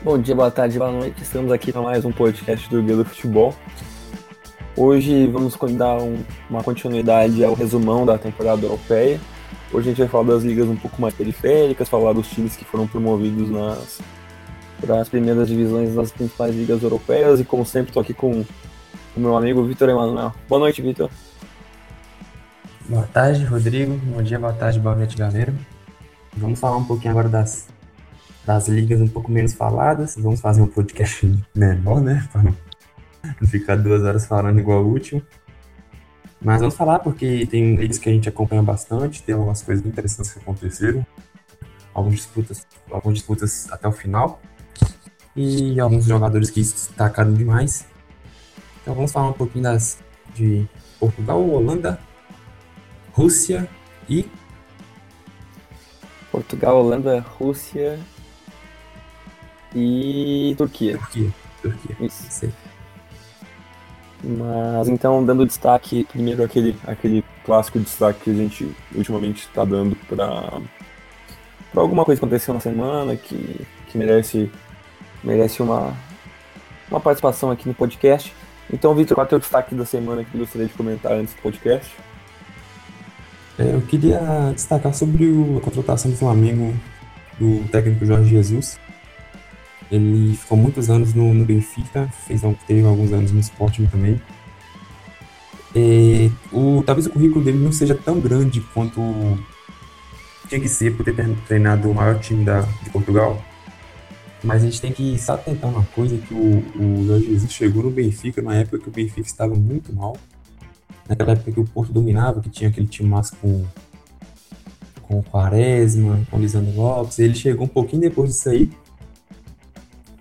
Bom dia, boa tarde, boa noite. Estamos aqui para mais um podcast do Guia do Futebol. Hoje vamos dar um, uma continuidade ao resumão da temporada europeia. Hoje a gente vai falar das ligas um pouco mais periféricas, falar dos times que foram promovidos nas para as primeiras divisões das principais ligas europeias e como sempre estou aqui com o meu amigo Vitor Emanuel. Boa noite, Vitor. Boa tarde, Rodrigo. Bom dia, boa tarde, boa noite, galera. Vamos falar um pouquinho agora das, das ligas um pouco menos faladas. Vamos fazer um podcast menor, né? Para não, ficar duas horas falando igual o último. Mas vamos falar porque tem ligas que a gente acompanha bastante, tem algumas coisas interessantes que aconteceram. Algumas disputas, algumas disputas até o final. E alguns jogadores que se destacaram demais. Então vamos falar um pouquinho das de Portugal, Holanda, Rússia e Portugal, Holanda, Rússia e Turquia. Turquia. Turquia. Isso. Sei. Mas então, dando destaque, primeiro aquele, aquele clássico destaque que a gente ultimamente está dando para alguma coisa que aconteceu na semana que, que merece, merece uma, uma participação aqui no podcast. Então, Vitor, qual é o teu destaque da semana que gostaria de comentar antes do podcast? É, eu queria destacar sobre o, a contratação do Flamengo do técnico Jorge Jesus. Ele ficou muitos anos no, no Benfica, fez, teve alguns anos no Sporting também. O, talvez o currículo dele não seja tão grande quanto tinha que ser por ter treinado o maior time da, de Portugal. Mas a gente tem que se atentar uma coisa, que o, o Jorge Jesus chegou no Benfica numa época que o Benfica estava muito mal. Naquela época que o Porto dominava, que tinha aquele time massa com, com o Quaresma, com o Lisandro Lopes. Ele chegou um pouquinho depois disso aí,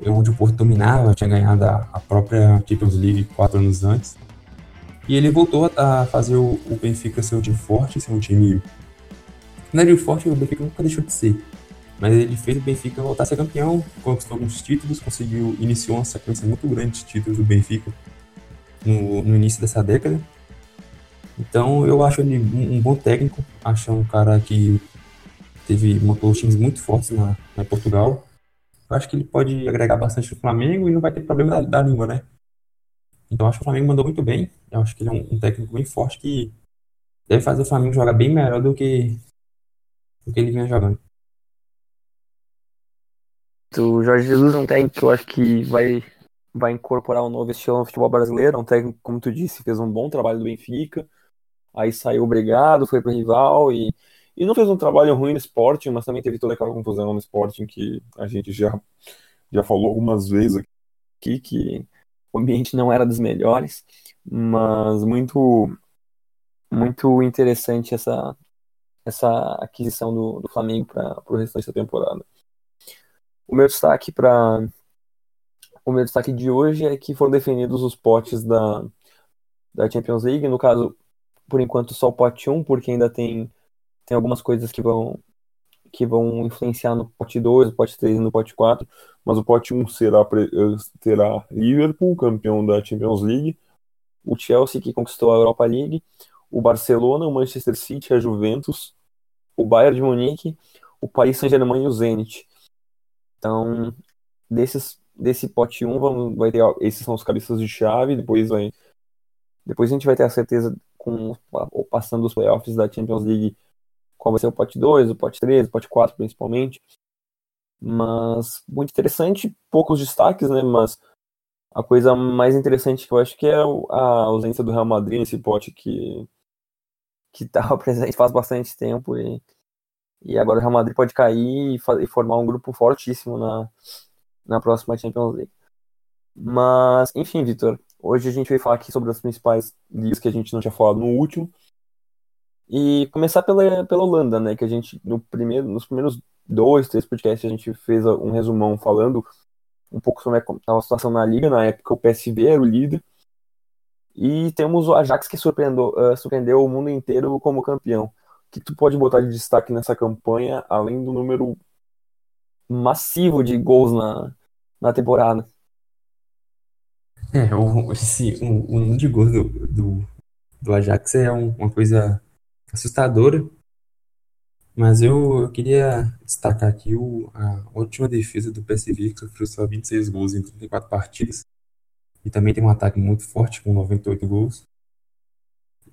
onde o Porto dominava, tinha ganhado a, própria Champions League quatro anos antes. E ele voltou a fazer o, Benfica ser um time forte, ser um time. Não era forte, o Benfica nunca deixou de ser. Mas ele fez o Benfica voltar a ser campeão, conquistou alguns títulos, conseguiu, iniciou uma sequência muito grande de títulos do Benfica no, no início dessa década. Então eu acho ele um, um, bom técnico, acho um cara que teve montou times muito fortes na, na Portugal. Eu acho que ele pode agregar bastante no Flamengo e não vai ter problema da, da língua, né? Então acho que o Flamengo mandou muito bem. Eu acho que ele é um, um técnico bem forte que deve fazer o Flamengo jogar bem melhor do que, do que ele vinha jogando. O Jorge Jesus é um técnico que eu acho que vai, vai incorporar um novo estilo no futebol brasileiro. É um técnico, como tu disse, fez um bom trabalho do Benfica. Aí saiu obrigado, foi pro rival e, e não fez um trabalho ruim no Sporting, mas também teve toda aquela confusão no Sporting que a gente já, já falou algumas vezes aqui, que o ambiente não era dos melhores, mas muito muito interessante essa, essa aquisição do, do Flamengo para o restante da temporada. O meu destaque para o meu destaque de hoje é que foram definidos os potes da, da Champions League. No caso, por enquanto, só o pote 1, porque ainda tem, tem algumas coisas que vão que vão influenciar no pote 2, no pote 3 e no pote 4. Mas o pote 1 será, terá Liverpool, campeão da Champions League, o Chelsea, que conquistou a Europa League, o Barcelona, o Manchester City, a Juventus, o Bayern de Munique, o Paris Saint-Germain e o Zenit. Então, desses, desse pote 1, vamos, vai ter, esses são os cabeças de chave, depois vai depois a gente vai ter a certeza com passando os playoffs da Champions League qual vai ser o pote 2, o pote 3, o pote 4 principalmente. Mas muito interessante, poucos destaques, né? Mas a coisa mais interessante que eu acho que é a ausência do Real Madrid nesse pote que que estava presente faz bastante tempo e e agora o Real Madrid pode cair e, e formar um grupo fortíssimo na, na próxima Champions League. Mas, enfim, Vitor, hoje a gente vai falar aqui sobre as principais ligas que a gente não tinha falado no último. E começar pela, pela Holanda, né? Que a gente, no primeiro, nos primeiros dois, três podcasts, a gente fez um resumão falando um pouco sobre a situação na liga. Na época, o PSV era o líder. E temos o Ajax que surpreendeu, uh, surpreendeu o mundo inteiro como campeão que tu pode botar de destaque nessa campanha, além do número massivo de gols na, na temporada? É, o, esse, o, o número de gols do, do, do Ajax é um, uma coisa assustadora. Mas eu, eu queria destacar aqui o, a ótima defesa do PSV, que sofreu só 26 gols em 34 partidas. E também tem um ataque muito forte, com 98 gols.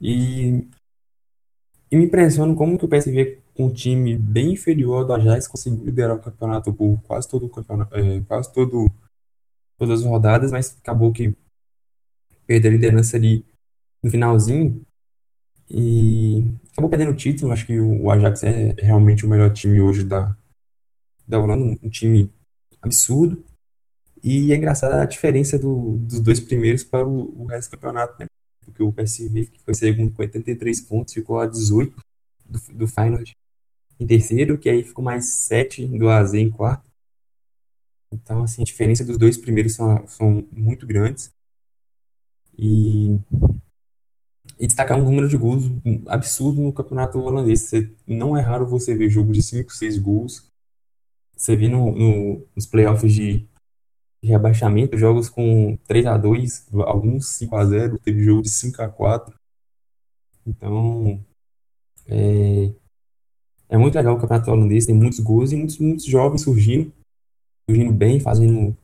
E, e me impressiona como que o PSV, com um time bem inferior ao do Ajax, conseguiu liderar o campeonato por quase todo o campeonato, é, quase todo, todas as rodadas, mas acabou que perdeu a liderança ali no finalzinho. E acabou perdendo o título. Acho que o Ajax é realmente o melhor time hoje da, da Holanda, um time absurdo. E é engraçada a diferença do, dos dois primeiros para o, o resto do campeonato, né? Porque o PSV, que foi segundo com 83 pontos, ficou a 18 do, do Feyenoord em terceiro, que aí ficou mais 7 do AZ em quarto. Então, assim, a diferença dos dois primeiros são, são muito grandes. E e destacar um número de gols absurdo no campeonato holandês. Você, não é raro você ver jogo de 5, 6 gols. Você vê no, no, nos playoffs de, de rebaixamento, jogos com 3 a 2 alguns 5 a 0 teve jogo de 5 a 4 Então, é, é muito legal o campeonato holandês, tem muitos gols e muitos, muitos jovens surgindo, surgindo bem, fazendo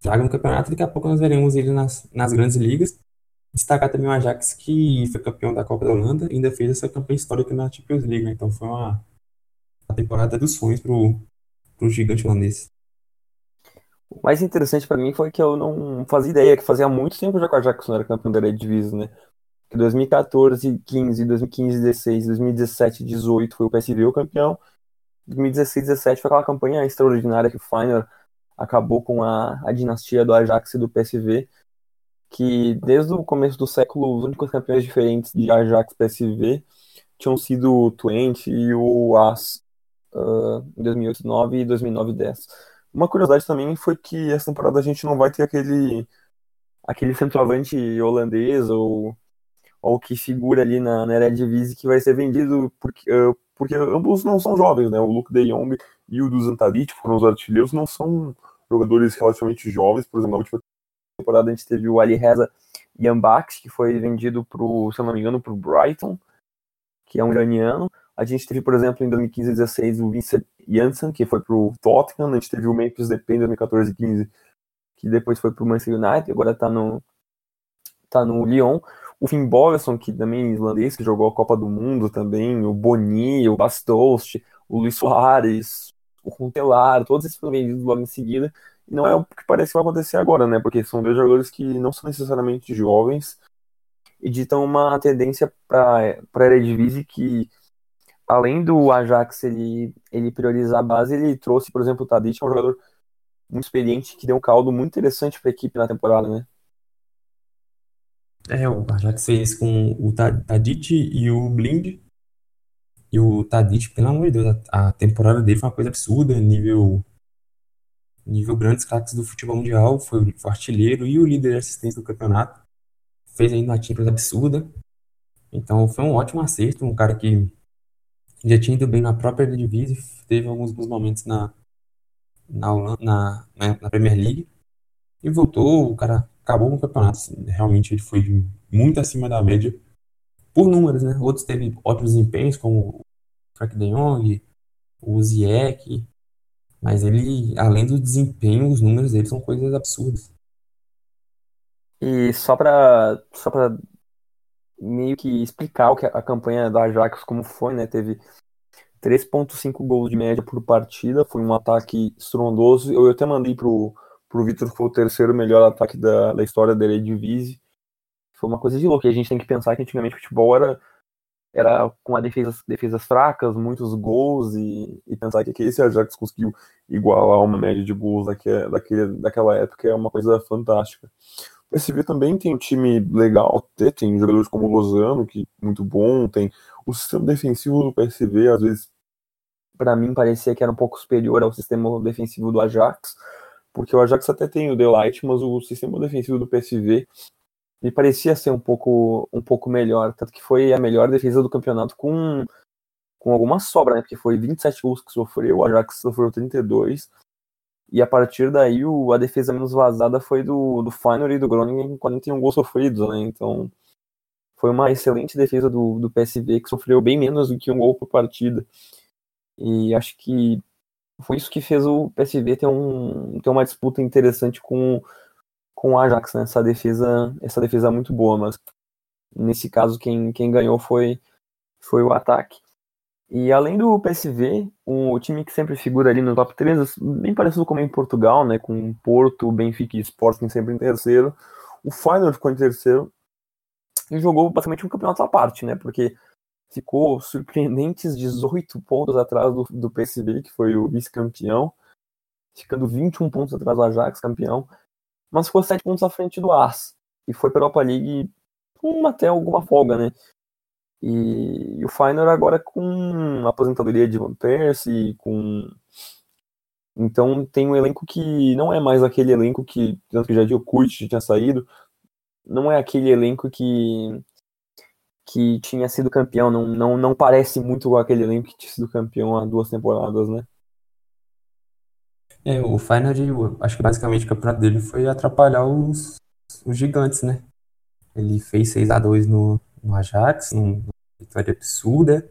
traga no campeonato. Daqui a pouco nós veremos ele nas, nas grandes ligas. Destacar também o Ajax, que foi campeão da Copa da Holanda e ainda fez essa campanha histórica na Champions League, né? Então foi uma, uma temporada dos sonhos pro, pro gigante holandês. O mais interessante para mim foi que eu não fazia ideia que fazia muito tempo já que o Ajax não era campeão da Eredivisie, né? Que 2014, 15, 2015, 16, 2017, 18 foi o PSV o campeão. 2016, 17 foi aquela campanha extraordinária que o Feyenoord acabou com a, a dinastia do Ajax e do PSV que desde o começo do século os únicos campeões diferentes de Ajax PSV tinham sido o Twente e o AS uh, em 2008, 2009 e 2009 10. Uma curiosidade também foi que essa temporada a gente não vai ter aquele aquele centroavante holandês ou ou que figura ali na, na Eredivisie que vai ser vendido porque, uh, porque ambos não são jovens, né? O Luke de Jong e o Dusan Tadic foram os artilheiros, não são jogadores relativamente jovens, por exemplo, na última temporada a gente teve o Ali Reza Yambak, que foi vendido pro, se eu não me engano, pro Brighton, que é um iraniano. A gente teve, por exemplo, em 2015 e 2016 o Vincent Janssen, que foi pro Tottenham. A gente teve o Memphis Depay em 2014 e 15, que depois foi pro Manchester United, agora tá no, tá no Lyon. O Finn Bogason, que também é islandês, que jogou a Copa do Mundo também. O Boni, o Bastost, o Luiz Soares, o Runtelar, todos esses foram vendidos logo em seguida. E não é o que parece que vai acontecer agora, né? Porque são dois jogadores que não são necessariamente jovens e ditam uma tendência para a Eredivisie que, além do Ajax ele, ele priorizar a base, ele trouxe, por exemplo, o Tadic, é um jogador muito experiente que deu um caldo muito interessante para a equipe na temporada, né? É, o Ajax fez com o Tadic e o Blind. E o Tadic, pelo amor de Deus, a temporada dele foi uma coisa absurda, nível nível grandes craques do futebol mundial, foi o artilheiro e o líder de assistência do campeonato. Fez ainda uma Champions absurda. Então foi um ótimo acerto, um cara que já tinha ido bem na própria Eredivisie, teve alguns bons momentos na na, na, né, na Premier League e voltou, o cara acabou com o campeonato. Realmente ele foi muito acima da média por números, né? Outros teve ótimos desempenhos, como o Frank de Jong, o Ziyech, mas ele, além do desempenho, os números dele são coisas absurdas. E só para só para meio que explicar o que a campanha da Ajax como foi, né? Teve 3.5 gols de média por partida, foi um ataque estrondoso. Eu até mandei pro pro Vitor que foi o terceiro melhor ataque da, da história da Eredivisie. Foi uma coisa de louco. E a gente tem que pensar que antigamente o futebol era era com a defesa, defesas fracas, muitos gols, e, e pensar que esse Ajax conseguiu igualar uma média de gols daquele, daquele, daquela época é uma coisa fantástica. O PSV também tem um time legal, tem jogadores como o Lozano, que é muito bom, tem o sistema defensivo do PSV, às vezes, para mim, parecia que era um pouco superior ao sistema defensivo do Ajax, porque o Ajax até tem o Delight, mas o sistema defensivo do PSV me parecia ser um pouco, um pouco melhor, tanto que foi a melhor defesa do campeonato com, com alguma sobra, né? Porque foi 27 gols que sofreu, o Ajax sofreu 32. E a partir daí o, a defesa menos vazada foi do, do Feyenoord e do Groningen com 41 gols sofridos, né? Então foi uma excelente defesa do, do PSV que sofreu bem menos do que um gol por partida. E acho que foi isso que fez o PSV ter, um, ter uma disputa interessante com, com o Ajax, né? Essa defesa, essa defesa muito boa, mas nesse caso quem, quem ganhou foi, foi o ataque. E além do PSV, o time que sempre figura ali no top 3, bem parecido como em Portugal, né, com Porto, Benfica e Sporting sempre em terceiro, o Feyenoord ficou em terceiro e jogou basicamente um campeonato à parte, né, porque ficou surpreendentes 18 pontos atrás do, do PSV, que foi o vice-campeão, ficando 21 pontos atrás do Ajax, campeão, mas ficou 7 pontos à frente do AS, e foi para a Europa League com até alguma folga, né, e, e o Feyenoord agora com a aposentadoria de Van Persie, com então tem um elenco que não é mais aquele elenco que tanto que já de Kurt tinha saído, não é aquele elenco que que tinha sido campeão, não, não, não parece muito com aquele elenco que tinha sido campeão há duas temporadas, né? É, o Feyenoord, acho que basicamente o campeonato dele foi atrapalhar os, os gigantes, né? Ele fez 6 a 2 no, no Ajax, numa vitória absurda.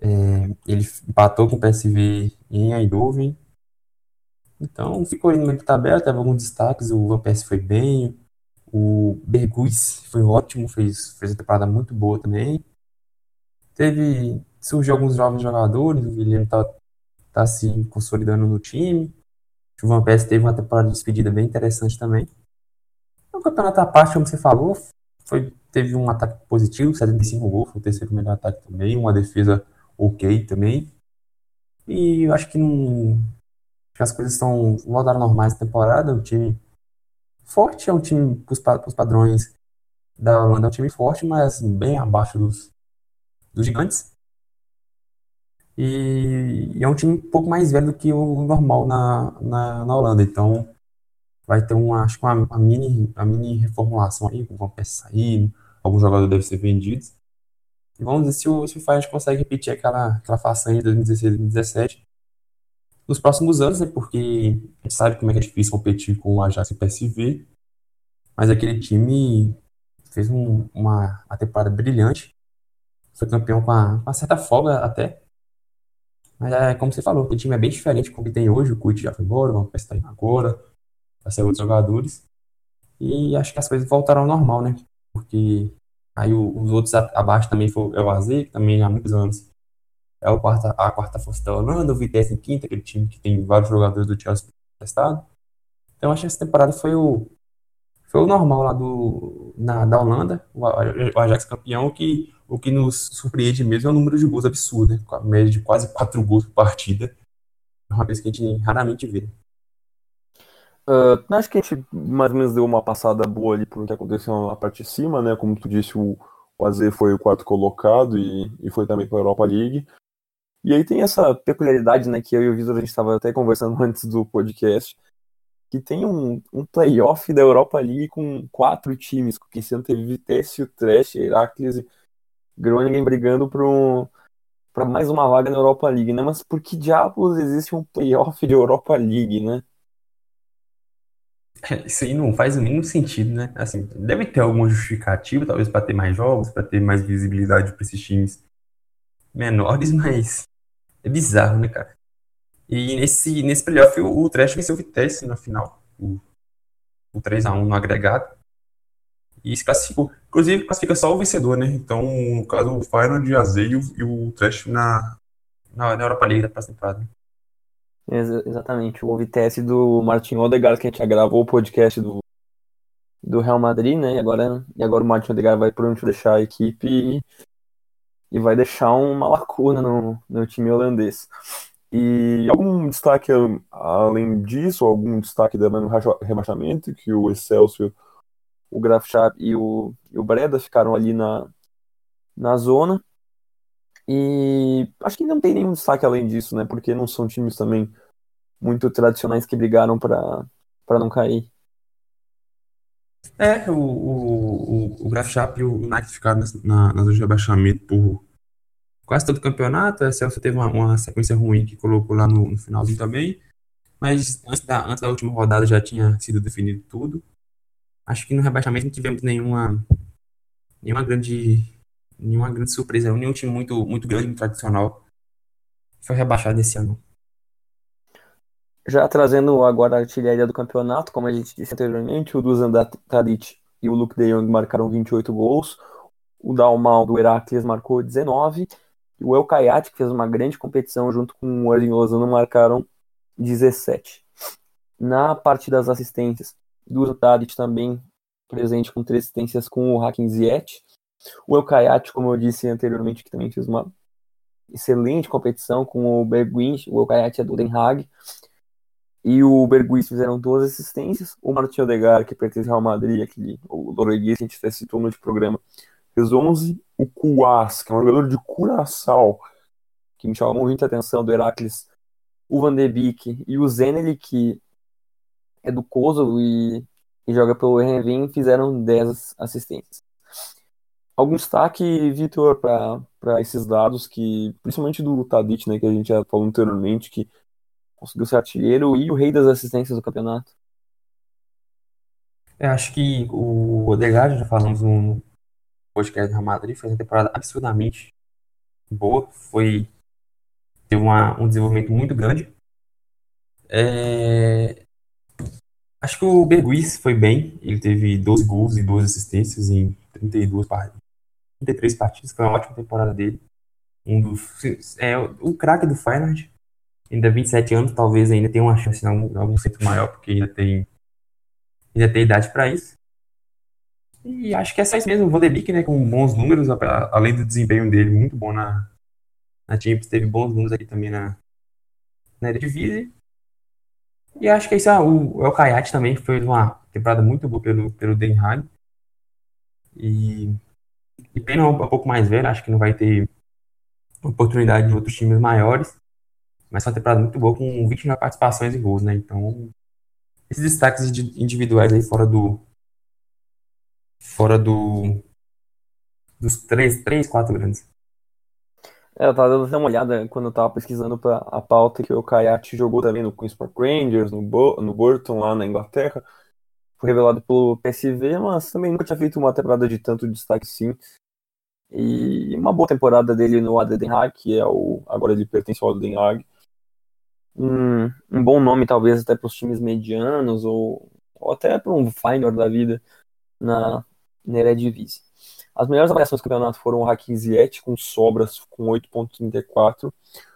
É, ele empatou com o PSV em Eindhoven. Então ficou ali no meio da tabela, teve alguns destaques, o Van foi bem, o Bergus foi ótimo, fez, fez uma temporada muito boa também. Teve, surgiu alguns jovens jogadores, o Guilherme tá, tá se consolidando no time. O Van Persie teve uma temporada de despedida bem interessante também. O campeonato à parte, como você falou, foi, teve um ataque positivo, 75 gols, foi o terceiro melhor ataque também, uma defesa ok também. E eu acho que não. As coisas estão voltaram normais na temporada. O time forte, é um time para os padrões da Holanda, é um time forte, mas bem abaixo dos, dos gigantes. E, e, é um time um pouco mais velho do que o normal na, na, na Holanda. Então vai ter uma, acho que uma, uma, mini, uma mini reformulação aí, vão saindo, alguns jogadores devem ser vendidos. E vamos ver se o, se o Feyenoord consegue repetir aquela, aquela façanha de 2016 2017 nos próximos anos, né, porque a gente sabe como é, é difícil competir com o Ajax e o PSV, mas aquele time fez um, uma, uma temporada brilhante, foi campeão com uma, uma certa folga até, mas é como você falou, o time é bem diferente do que tem hoje, o Kut já foi embora, o Vampes está indo agora, vai ser outros jogadores. E acho que as coisas voltaram ao normal, né? Porque aí os outros abaixo também foi é o AZ, que também há muitos anos é o quarta, a quarta força da Holanda, o Vitesse em quinta, aquele time que tem vários jogadores do Chelsea testado. Então acho que essa temporada foi o foi o normal lá do na, da Holanda, o, Ajax campeão, que o que nos surpreende mesmo é o número de gols absurdo, né? com a média de quase quatro gols por partida. É uma coisa que a gente raramente vê. Uh, acho que a gente mais ou menos deu uma passada boa ali por que aconteceu na parte de cima, né? Como tu disse, o, o AZ foi o quarto colocado e, e foi também para a Europa League. E aí tem essa peculiaridade, né, que eu e o Vitor a gente estava até conversando antes do podcast, que tem um, um playoff da Europa League com quatro times, que ano teve Vitesse, o Trash, Heracles Groningen brigando para mais uma vaga na Europa League, né? Mas por que diabos existe um playoff de Europa League, né? É, isso aí não faz o mínimo sentido, né? Assim, deve ter alguma justificativa, talvez para ter mais jogos, para ter mais visibilidade para esses times menores, mas é bizarro, né, cara? E nesse, nesse playoff o, o Trash venceu o Vitesse na final. O, o 3x1 no agregado. E se classificou. Inclusive, classifica só o vencedor, né? Então, no caso, o Final de AZ e o, Trash na, na, Europa League da próxima temporada. Ex exatamente. O Vitesse do Martin Odegaard, que a gente já gravou o podcast do, do Real Madrid, né? E agora, e agora o Martin Odegaard vai provavelmente deixar a equipe e e vai deixar uma lacuna no, no time holandês. E algum destaque além disso, algum destaque também no rebaixamento, que o Excelsior, o Graafschap e o, e o Breda ficaram ali na, na zona. E acho que não tem nenhum destaque além disso, né? Porque não são times também muito tradicionais que brigaram para não cair. É, o, o, o, Graf e o United ficaram na, na zona de rebaixamento por quase todo o campeonato. A Celso teve uma, uma, sequência ruim que colocou lá no, no finalzinho também. Mas antes da, antes da última rodada já tinha sido definido tudo. Acho que no rebaixamento não tivemos nenhuma, nenhuma grande nenhuma grande surpresa, nenhum time muito, muito grande, muito tradicional foi rebaixado esse ano. Já trazendo agora a artilharia do campeonato, como a gente disse anteriormente, o Dusan Tadic e o Luke de Jong marcaram 28 gols, o Dalmal do Heracles marcou 19, e o El Kayat, que fez uma grande competição junto com o Erling Lozano, marcaram 17. Na parte das assistências, Dusan Tadic também presente com três assistências com o Hakim Ziyech. O El Kayat, como eu disse anteriormente, que também fez uma excelente competição com o Bergwijn, o El Kayat é do Den Haag, e o Berguis fizeram duas assistências. O Martin Odegaard, que pertence ao Madrid, aquele, o norueguês que a gente até citou no programa, fez 11. O Kuas, que é um jogador de Curaçao, que me chamou muita atenção, do Heracles. O Van de Beek e o Zeneli, que é do Kosovo e, e joga pelo Renvin, fizeram 10 assistências. Algum destaque, Vitor, para esses dados, que principalmente do Tadic, né, que a gente já falou anteriormente, que conseguiu ser artilheiro e o rei das assistências do campeonato. Eu acho que o Odegaard, já falamos no podcast do Madrid, fez uma temporada absurdamente boa, foi teve uma, um desenvolvimento muito grande. É... Acho que o Berguiz foi bem, ele teve 12 gols e 12 assistências em 32 partidas, 33 partidas, foi uma ótima temporada dele. Um dos, é, o craque do Feyenoord, ainda 27 anos, talvez ainda tenha uma chance em algum, algum centro maior, porque ainda tem, ainda tem idade para isso. E acho que é só isso mesmo. O Van de Beek, né, com bons números, além do desempenho dele, muito bom na, na Champions, teve bons números aqui também na, na Eredivisie. E acho que é isso. O El Kayat também fez uma temporada muito boa pelo, pelo Den Haag. E, e pena um, um pouco mais velho, acho que não vai ter oportunidade de outros times maiores. Mas foi uma temporada muito boa, com 29 participações em gols, né? Então, esses destaques individuais aí fora do. Fora do. Dos três, três quatro grandes. É, eu tava dando uma olhada quando eu tava pesquisando pra a pauta que o Kayat jogou também no Queen's Park Rangers, no, Bo no Burton, lá na Inglaterra. Foi revelado pelo PSV, mas também nunca tinha feito uma temporada de tanto destaque sim. E uma boa temporada dele no AD Den Haag, que é o. Agora ele pertence ao AD Den Haag um, um bom nome, talvez, até para os times medianos ou, ou até para um Feyenoord da vida na, na Eredivisie. As melhores avaliações do campeonato foram o Hakim com sobras, com 8.34.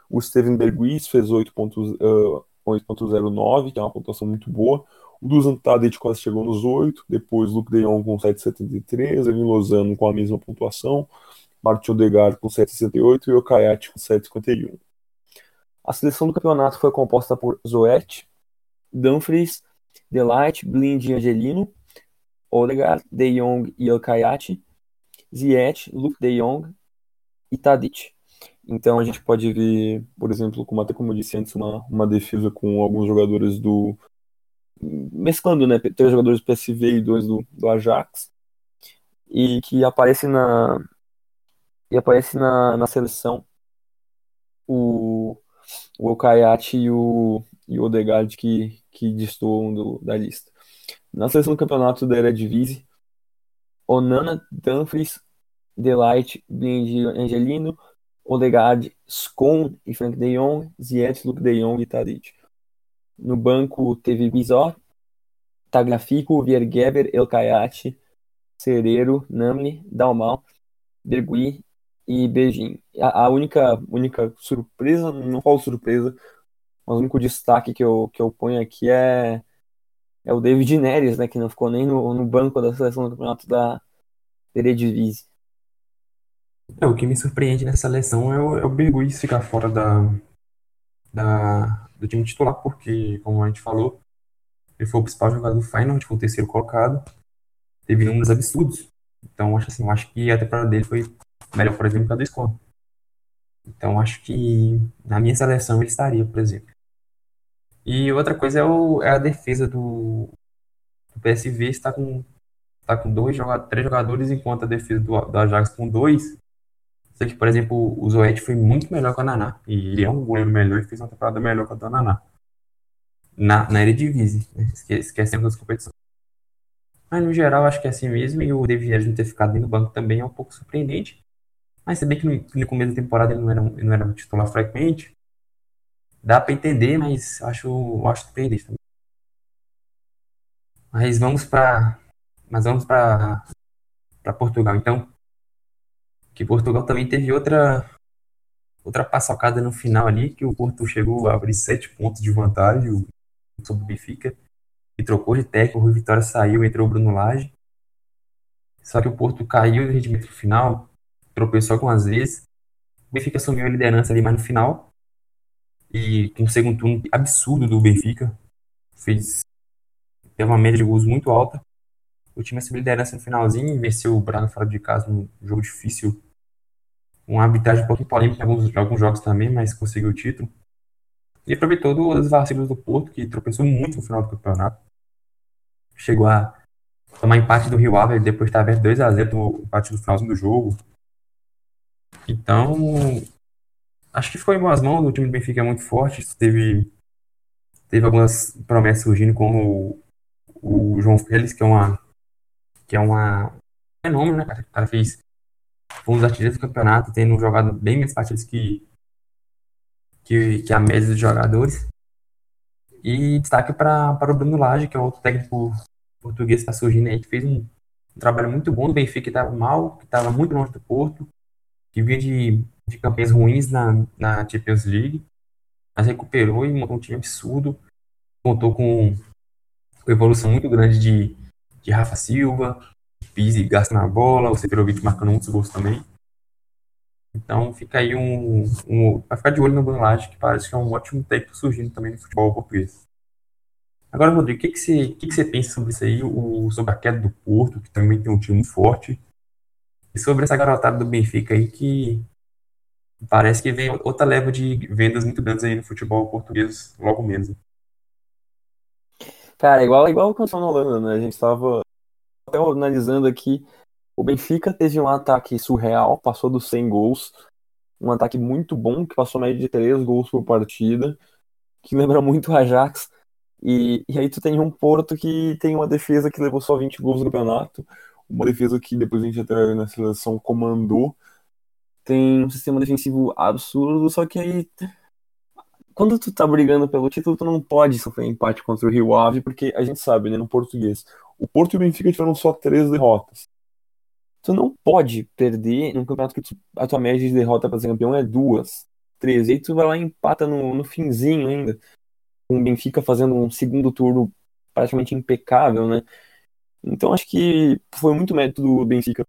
O Steven Berguis fez 8.09, uh, que é uma pontuação muito boa. O Dusan Tadic quase chegou nos 8. Depois Luke de Jong com 7.73. Evin Lozano com a mesma pontuação. Martin Odegaard com 7.68 e o Kayat com 7.51. A seleção do campeonato foi composta por Zoet, Dumfries, Delight, Blind e Angelino, Odegaard, De Jong e Alcayati, Ziyech, Luke De Jong e Tadic. Então a gente pode ver, por exemplo, como até como eu disse antes, uma, uma defesa com alguns jogadores do. mesclando, né? Três jogadores do PSV e dois do, do Ajax. E que aparece na. E aparece na, na seleção o o Okayati e o, e o Odegaard que, que destoam da lista. Na seleção do campeonato da Eredivisie, Onana, Dumfries, Delight, Blind Angelino, Odegaard, Scone e Frank de Jong, Ziyech, Luke de Jong e Tadic. No banco teve Bizot, Tagliafico, Viergeber, El Kayati, Cereiro, Namli, Dalmal, Bergui e Beijing. A, a, única, única surpresa, não falo surpresa, mas o único destaque que eu, que eu ponho aqui é, é o David Neres, né, que não ficou nem no, no banco da seleção do campeonato da Eredivisie. É, o que me surpreende nessa seleção é o, é o Berguis ficar fora da, da, do time titular, porque, como a gente falou, ele foi o principal jogador do Feyenoord, foi o terceiro colocado, teve números absurdos. Então, acho assim, acho que a temporada dele foi melhor, por exemplo, que a do Scott. Então acho que na minha seleção ele estaria, por exemplo. E outra coisa é, o, é a defesa do, do PSV está com está com dois jogadores, três jogadores, enquanto a defesa do, do Ajax com dois. Sei que, por exemplo, o Zoet foi muito melhor que o Naná. E ele é um goleiro melhor e fez uma temporada melhor que do Naná. Na, na Eredivisie, né? esquecendo das competições. Mas no geral acho que é assim mesmo. E o David não ter ficado do banco também é um pouco surpreendente. Mas se bem que no, no começo da temporada ele não era, não era titular frequente, dá para entender, mas acho, acho surpreendente também. Mas vamos para mas vamos para para Portugal então. Que Portugal também teve outra outra paçocada no final ali, que o Porto chegou a abrir sete pontos de vantagem sobre o Benfica e trocou de técnico, o Rui Vitória saiu, entrou o Bruno Lage. Só que o Porto caiu no rendimento final, tropeçou algumas vezes. O Benfica assumiu a liderança ali mais no final. E um segundo turno absurdo do Benfica. Fez. Teve uma média de gols muito alta. O time assumiu a liderança no finalzinho, venceu o Braga fora de casa num jogo difícil. Uma arbitragem um pouco polêmica em alguns, alguns jogos também, mas conseguiu o título. E aproveitou os vacilos do Porto, que tropeçou muito no final do campeonato. Chegou a tomar empate do Rio Ave, depois de estar aberto 2x0 no empate do finalzinho do jogo. Então, acho que ficou em boas mãos. O time do Benfica é muito forte. Teve, teve algumas promessas surgindo, como o, o João Félix, que é uma. que é uma. fenômeno, né, cara? O cara fez. Foi um dos artilheiros do campeonato, tendo jogado bem mais partidas que, que, que a média dos jogadores. E destaque para o Bruno Lage, que é outro técnico português que está surgindo aí, que fez um, um, trabalho muito bom no Benfica, que estava mal, que estava muito longe do Porto, que vinha de, de campanhas ruins na, na Champions League, mas recuperou e montou um time absurdo. Contou com, com evolução muito grande de, de Rafa Silva, Pise gasta na bola, o Seferovic marcando muitos gols também. Então fica aí um. um vai ficar de olho no Bruno Lage, que parece que é um ótimo técnico surgindo também no futebol português. Agora, Rodrigo, o que, que, você, o que, que você pensa sobre isso aí, o, sobre a queda do Porto, que também tem um time muito forte, e sobre essa garotada do Benfica aí, que parece que vem outra leva de vendas muito grandes aí no futebol português logo menos. Cara, igual, igual aconteceu na Holanda, né? A gente estava analisando aqui, o Benfica teve um ataque surreal, passou dos 100 gols, um ataque muito bom, que passou média de 3 gols por partida, que lembra muito o Ajax, e, e aí tu tem um Porto que tem uma defesa que levou só 20 gols no campeonato, uma defesa que depois a gente até na seleção comandou. Tem um sistema defensivo absurdo, só que aí quando tu tá brigando pelo título, tu não pode sofrer empate contra o Rio Ave, porque a gente sabe, né, no português, o Porto e o Benfica tiveram só três derrotas. Tu não pode perder num campeonato que tu, a tua média de derrota para ser campeão é duas, três, e aí tu vai lá e empata no, no finzinho ainda com o Benfica fazendo um segundo turno praticamente impecável, né? Então acho que foi muito mérito do Benfica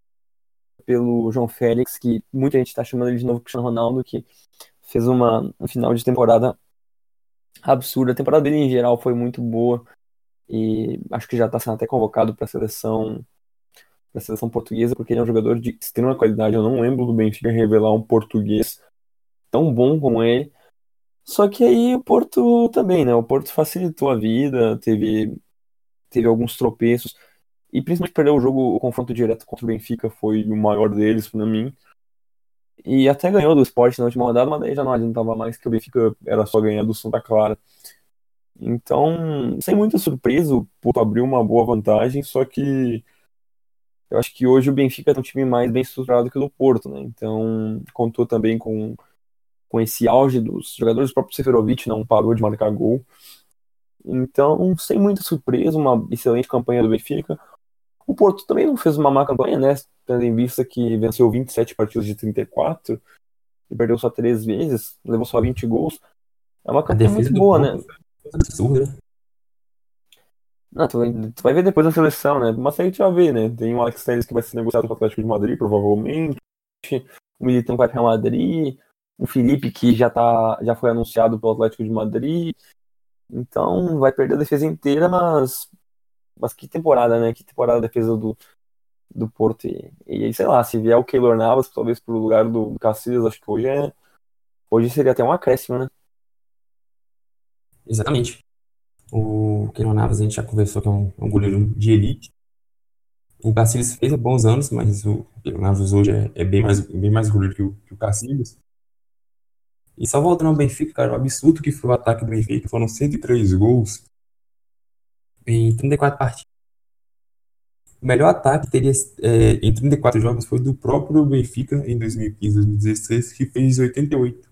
pelo João Félix, que muita gente está chamando ele de novo Cristiano Ronaldo, que fez uma um final de temporada absurda. A temporada dele em geral foi muito boa e acho que já está sendo até convocado para a seleção para a seleção portuguesa, porque ele é um jogador de extrema qualidade. Eu não lembro do Benfica revelar um português tão bom como ele. Só que aí o Porto também, né? O Porto facilitou a vida, teve, teve alguns tropeços. E principalmente perder o jogo, o confronto direto contra o Benfica foi o maior deles para mim. E até ganhou do esporte na última rodada, mas daí já não adiantava mais que o Benfica era só ganhar do Santa Clara. Então, sem muita surpresa, o Porto abriu uma boa vantagem, só que eu acho que hoje o Benfica é um time mais bem estruturado que o do Porto, né? Então, contou também com com esse auge dos jogadores, o próprio Seferovic não parou de marcar gol. Então, sem muita surpresa, uma excelente campanha do Benfica. O Porto também não fez uma má campanha, né? Tendo em vista que venceu 27 partidas de 34 e perdeu só três vezes, levou só 20 gols. É uma campanha muito boa, né? Absurda. Não, tu, vai, tu vai ver depois na seleção, né? Mas aí a gente vai ver, né? Tem o Alex Telles que vai ser negociado com o Atlético de Madrid, provavelmente. O Militão vai para o Madrid o Felipe, que já, tá, já foi anunciado pelo Atlético de Madrid. Então vai perder a defesa inteira, mas, mas que temporada, né? Que temporada a defesa do, do Porto. E, e sei lá, se vier o Keylor Navas, talvez pro lugar do, do acho que hoje é. Hoje seria até um acréscimo, né? Exatamente. O Keylor Navas a gente já conversou que é um, um goleiro de elite. O Cacilhas fez bons anos, mas o Keylor Navas hoje é, é, bem, mais, bem mais goleiro que o, que o Cacilhas. E só voltando ao Benfica, cara, o absurdo que foi o ataque do Benfica, foram 103 gols em 34 partidas. O melhor ataque teria é, em 34 jogos foi do próprio Benfica em 2015, 2016, que fez 88.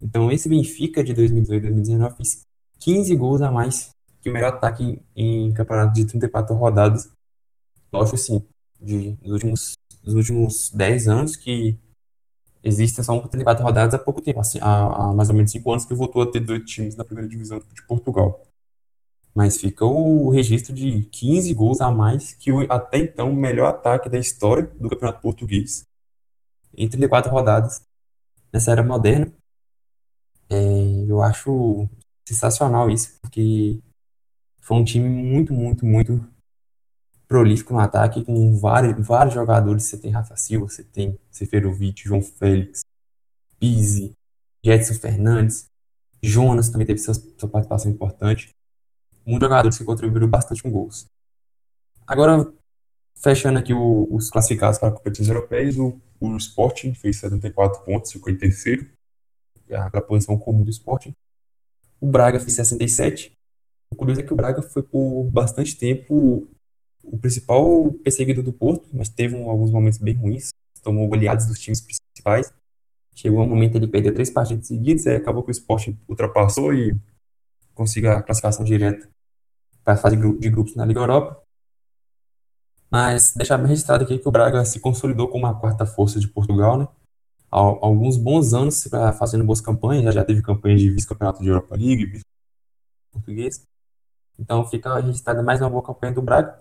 Então, esse Benfica de 2018 2019 fez 15 gols a mais que o melhor ataque em, em campeonato de 34 rodadas. Lógico, assim, de, dos, últimos, dos últimos 10 anos que existem só 34 rodadas há pouco tempo, assim, há, há mais ou menos 5 anos que voltou a ter dois times na primeira divisão de Portugal. Mas fica o registro de 15 gols a mais que o até então melhor ataque da história do Campeonato Português em 34 rodadas nessa era moderna. É, eu acho sensacional isso, porque foi um time muito, muito, muito prolífico no ataque, com vários, vários jogadores. Você tem Rafa Silva, você tem Seferovic, João Félix, Pizzi, Jetson Fernandes, Jonas também teve sua, sua participação importante. Muitos jogadores que contribuíram bastante com gols. Agora, fechando aqui o, os classificados para competições europeias, o, o Sporting fez 74 pontos, ficou em terceiro, a posição comum do Sporting. O Braga fez 67. O curioso é que o Braga foi por bastante tempo o principal perseguidor do Porto, mas teve um, alguns momentos bem ruins. Tomou goleadas dos times principais. Chegou um momento ele perdeu três partidas seguidas, acabou que o Sporting ultrapassou e conseguiu a classificação direta para a fase de grupos na Liga Europa. Mas deixar bem registrado aqui que o Braga se consolidou como a quarta força de Portugal, né? Há alguns bons anos fazendo boas campanhas, já, teve campanhas de vice-campeonato de Europa League, vice português. Então fica registrada mais uma boa campanha do Braga,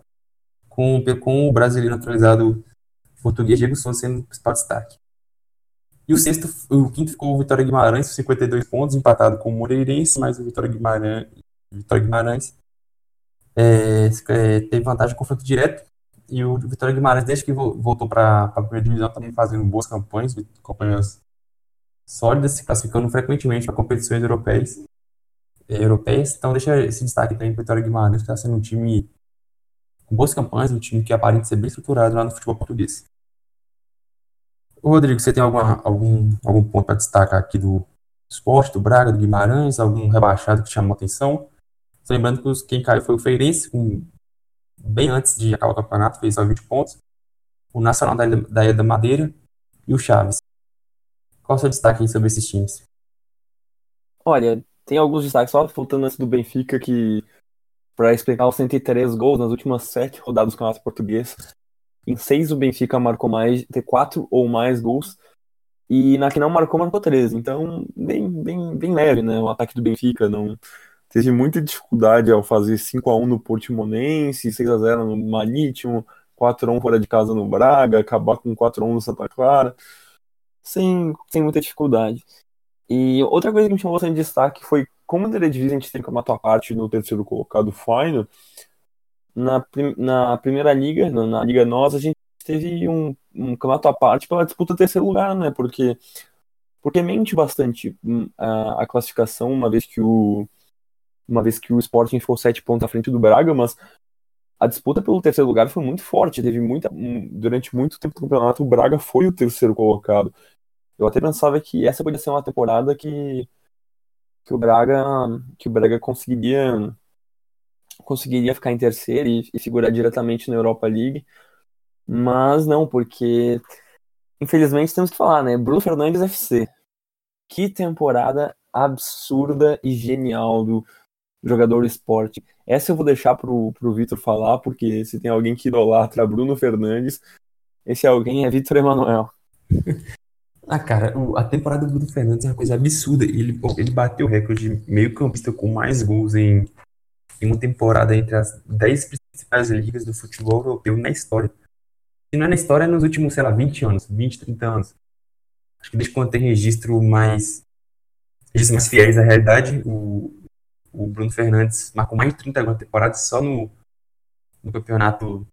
com, com o brasileiro naturalizado português Diego Souza sendo o principal destaque. E o sexto, o quinto ficou o Vitória Guimarães, com 52 pontos, empatado com o Moreirense, mas o Vitória Guimarães, Vitória Guimarães é, é, teve vantagem no confronto direto. E o Vitória Guimarães, desde que voltou para a primeira divisão, também fazendo boas campanhas, campanhas sólidas, se classificando frequentemente para competições europeias. É, europeias. Então, deixa esse destaque também para o Vitória Guimarães, que está sendo um time com boas campanhas, um time que aparenta ser bem estruturado lá no futebol português. Rodrigo, você tem alguma, algum, algum ponto para destacar aqui do esporte, do Braga, do Guimarães, algum rebaixado que chamou atenção? Lembrando que quem caiu foi o Feirense, bem antes de acabar o campeonato, fez só 20 pontos. O Nacional da, da Ilha da Madeira e o Chaves. Qual o seu destaque sobre esses times? Olha, tem alguns destaques só faltando antes do Benfica, que para explicar os 103 gols nas últimas sete rodadas do Campeonato Português. Em seis o Benfica marcou mais, ter quatro ou mais gols. E na que não marcou, marcou 13. Então, bem, bem, bem leve, né? O ataque do Benfica não teve muita dificuldade ao fazer 5 a 1 no Portimonense, 6 a 0 no Marítimo, 4 a 1 fora de casa no Braga, acabar com 4 a 1 no Santa Clara. Sem, sem muita dificuldade. E outra coisa que me chamou bastante destaque foi como na Eredivisie a gente tem campeonato à parte no terceiro colocado final, na, na primeira liga, na, na Liga Nós, a gente teve um, um campeonato à parte pela disputa terceiro lugar, né? Porque, porque mente bastante hum, a, a classificação, uma vez que o uma vez que o Sporting ficou sete pontos à frente do Braga, mas a disputa pelo terceiro lugar foi muito forte. Teve muita, durante muito tempo do campeonato, o Braga foi o terceiro colocado. Eu até pensava que essa podia ser uma temporada que que o Braga que o Braga conseguiria conseguiria ficar em terceiro e, e figurar diretamente na Europa League, mas não, porque infelizmente temos que falar, né? Bruno Fernandes FC. Que temporada absurda e genial do jogador do esporte. Essa eu vou deixar pro, pro Vitor falar, porque se tem alguém que idolatra Bruno Fernandes, esse alguém é Vitor Emanuel. Ah, cara, a temporada do Bruno Fernandes é uma coisa absurda. Ele, ele bateu o recorde de meio-campista com mais gols em, em uma temporada entre as 10 principais ligas do futebol europeu na história. Se não é na história, é nos últimos, sei lá, 20 anos, 20, 30 anos. Acho que desde quando tem registro mais, registros mais fiéis à realidade, o, o Bruno Fernandes marcou mais de 30 temporadas só no, no campeonato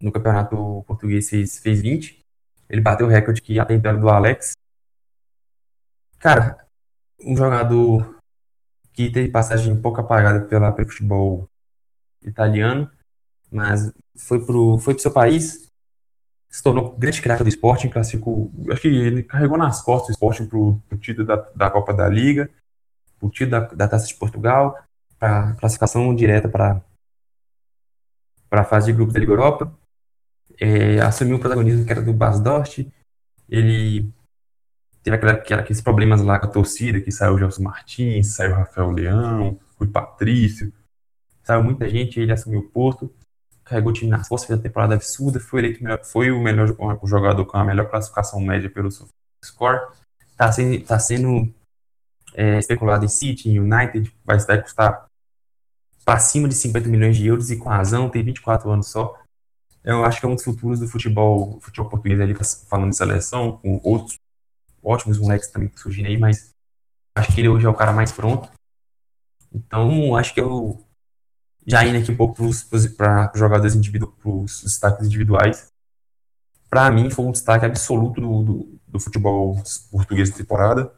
no campeonato português fez, fez 20 ele bateu o recorde que até então do Alex. Cara, um jogador que teve passagem pouco apagada pela, pelo futebol italiano, mas foi pro, foi pro seu país, se tornou grande craque do classificou, acho que ele carregou nas costas o esporte pro, pro título da, da Copa da Liga, pro título da, da Taça de Portugal, para classificação direta para para a fase de grupos da Liga Europa é, assumiu o protagonismo que era do Bas Dost. Ele teve aquela, aqueles problemas lá com a torcida, que saiu o Gelson Martins, saiu o Rafael Leão, o Patrício, saiu muita gente, ele assumiu o Porto, carregou o time nas costas, fez a temporada absurda, foi eleito melhor, foi o melhor o jogador com a melhor classificação média pelo score, está sendo, tá sendo é, especulado em City, em United, vai, vai custar para cima de 50 milhões de euros e com razão, tem 24 anos só. Eu acho que é um dos futuros do futebol, futebol português ali, falando de seleção, com outros ótimos moleques também surgindo aí, mas acho que ele hoje é o cara mais pronto. Então, acho que eu já indo aqui um pouco para jogadores individuais, para os destaques individuais. Para mim, foi um destaque absoluto do, do, do futebol português de temporada.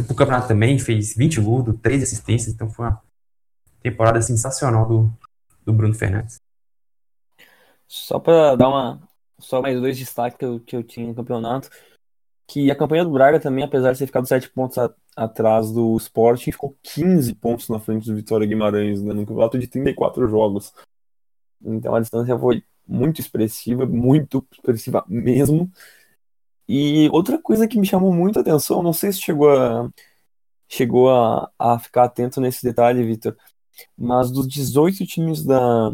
O campeonato também fez 20 gols, 3 assistências, então foi uma temporada sensacional do, do Bruno Fernandes. Só para dar uma. Só mais dois destaques que eu, que eu tinha no campeonato que a campanha do Braga também, apesar de ter ficado 7 pontos a, atrás do Sporting, ficou 15 pontos na frente do Vitória Guimarães, né, no campeonato de 34 jogos. Então a distância foi muito expressiva, muito expressiva mesmo. E outra coisa que me chamou muito a atenção, não sei se chegou a, chegou a, a ficar atento nesse detalhe, Vitor, mas dos 18 times da,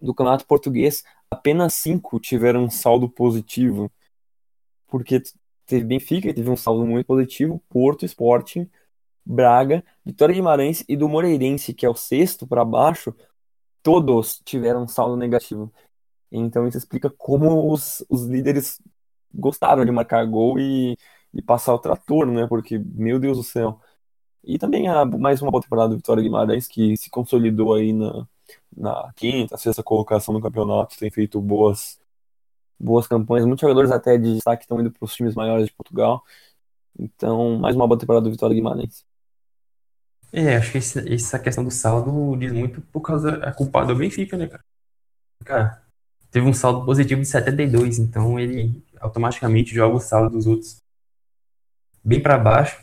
do Campeonato Português, apenas 5 tiveram um saldo positivo porque teve Benfica, teve um saldo muito positivo, Porto, Sporting, Braga, Vitória Guimarães e do Moreirense, que é o sexto para baixo, todos tiveram um saldo negativo. Então isso explica como os, os líderes gostaram de marcar gol e, e passar o trator, né? Porque, meu Deus do céu. E também a, mais uma boa temporada do Vitória Guimarães, que se consolidou aí na, na quinta, sexta colocação no campeonato, tem feito boas boas campanhas. Muitos jogadores até de destaque estão indo para os times maiores de Portugal. Então, mais uma boa temporada do Vitória Guimarães. É, acho que esse, essa questão do saldo diz muito por causa da culpa do Benfica, né, cara? Cara, teve um saldo positivo de 72, então ele automaticamente joga o saldo dos outros bem para baixo.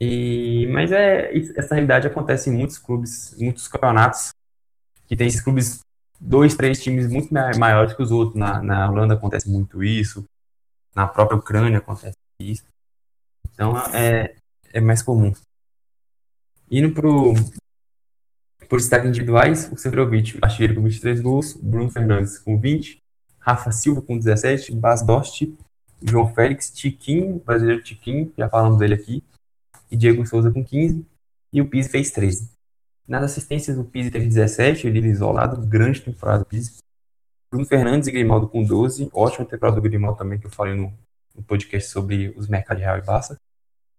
E, mas é essa realidade acontece em muitos clubes, muitos campeonatos que tem esses clubes dois, três times muito maiores que os outros. Na, na Holanda acontece muito isso, na própria Ucrânia acontece isso. Então é, é mais comum. Indo pro, por destaque individuais, o Seferovic, artilheiro com 23 gols, Bruno Fernandes com 20, Rafa Silva com 17, Bas Dost, João Félix, Tiquinho, brasileiro Tiquinho, já falamos dele aqui, e Diego Souza com 15, e o Pizzi fez 13. Nas assistências, o Pizzi teve 17, líder isolado, grande temporada do Pizzi. Bruno Fernandes e Grimaldo com 12, ótima temporada do Grimaldo também, que eu falei no, no podcast sobre os mercados de Real e Barça.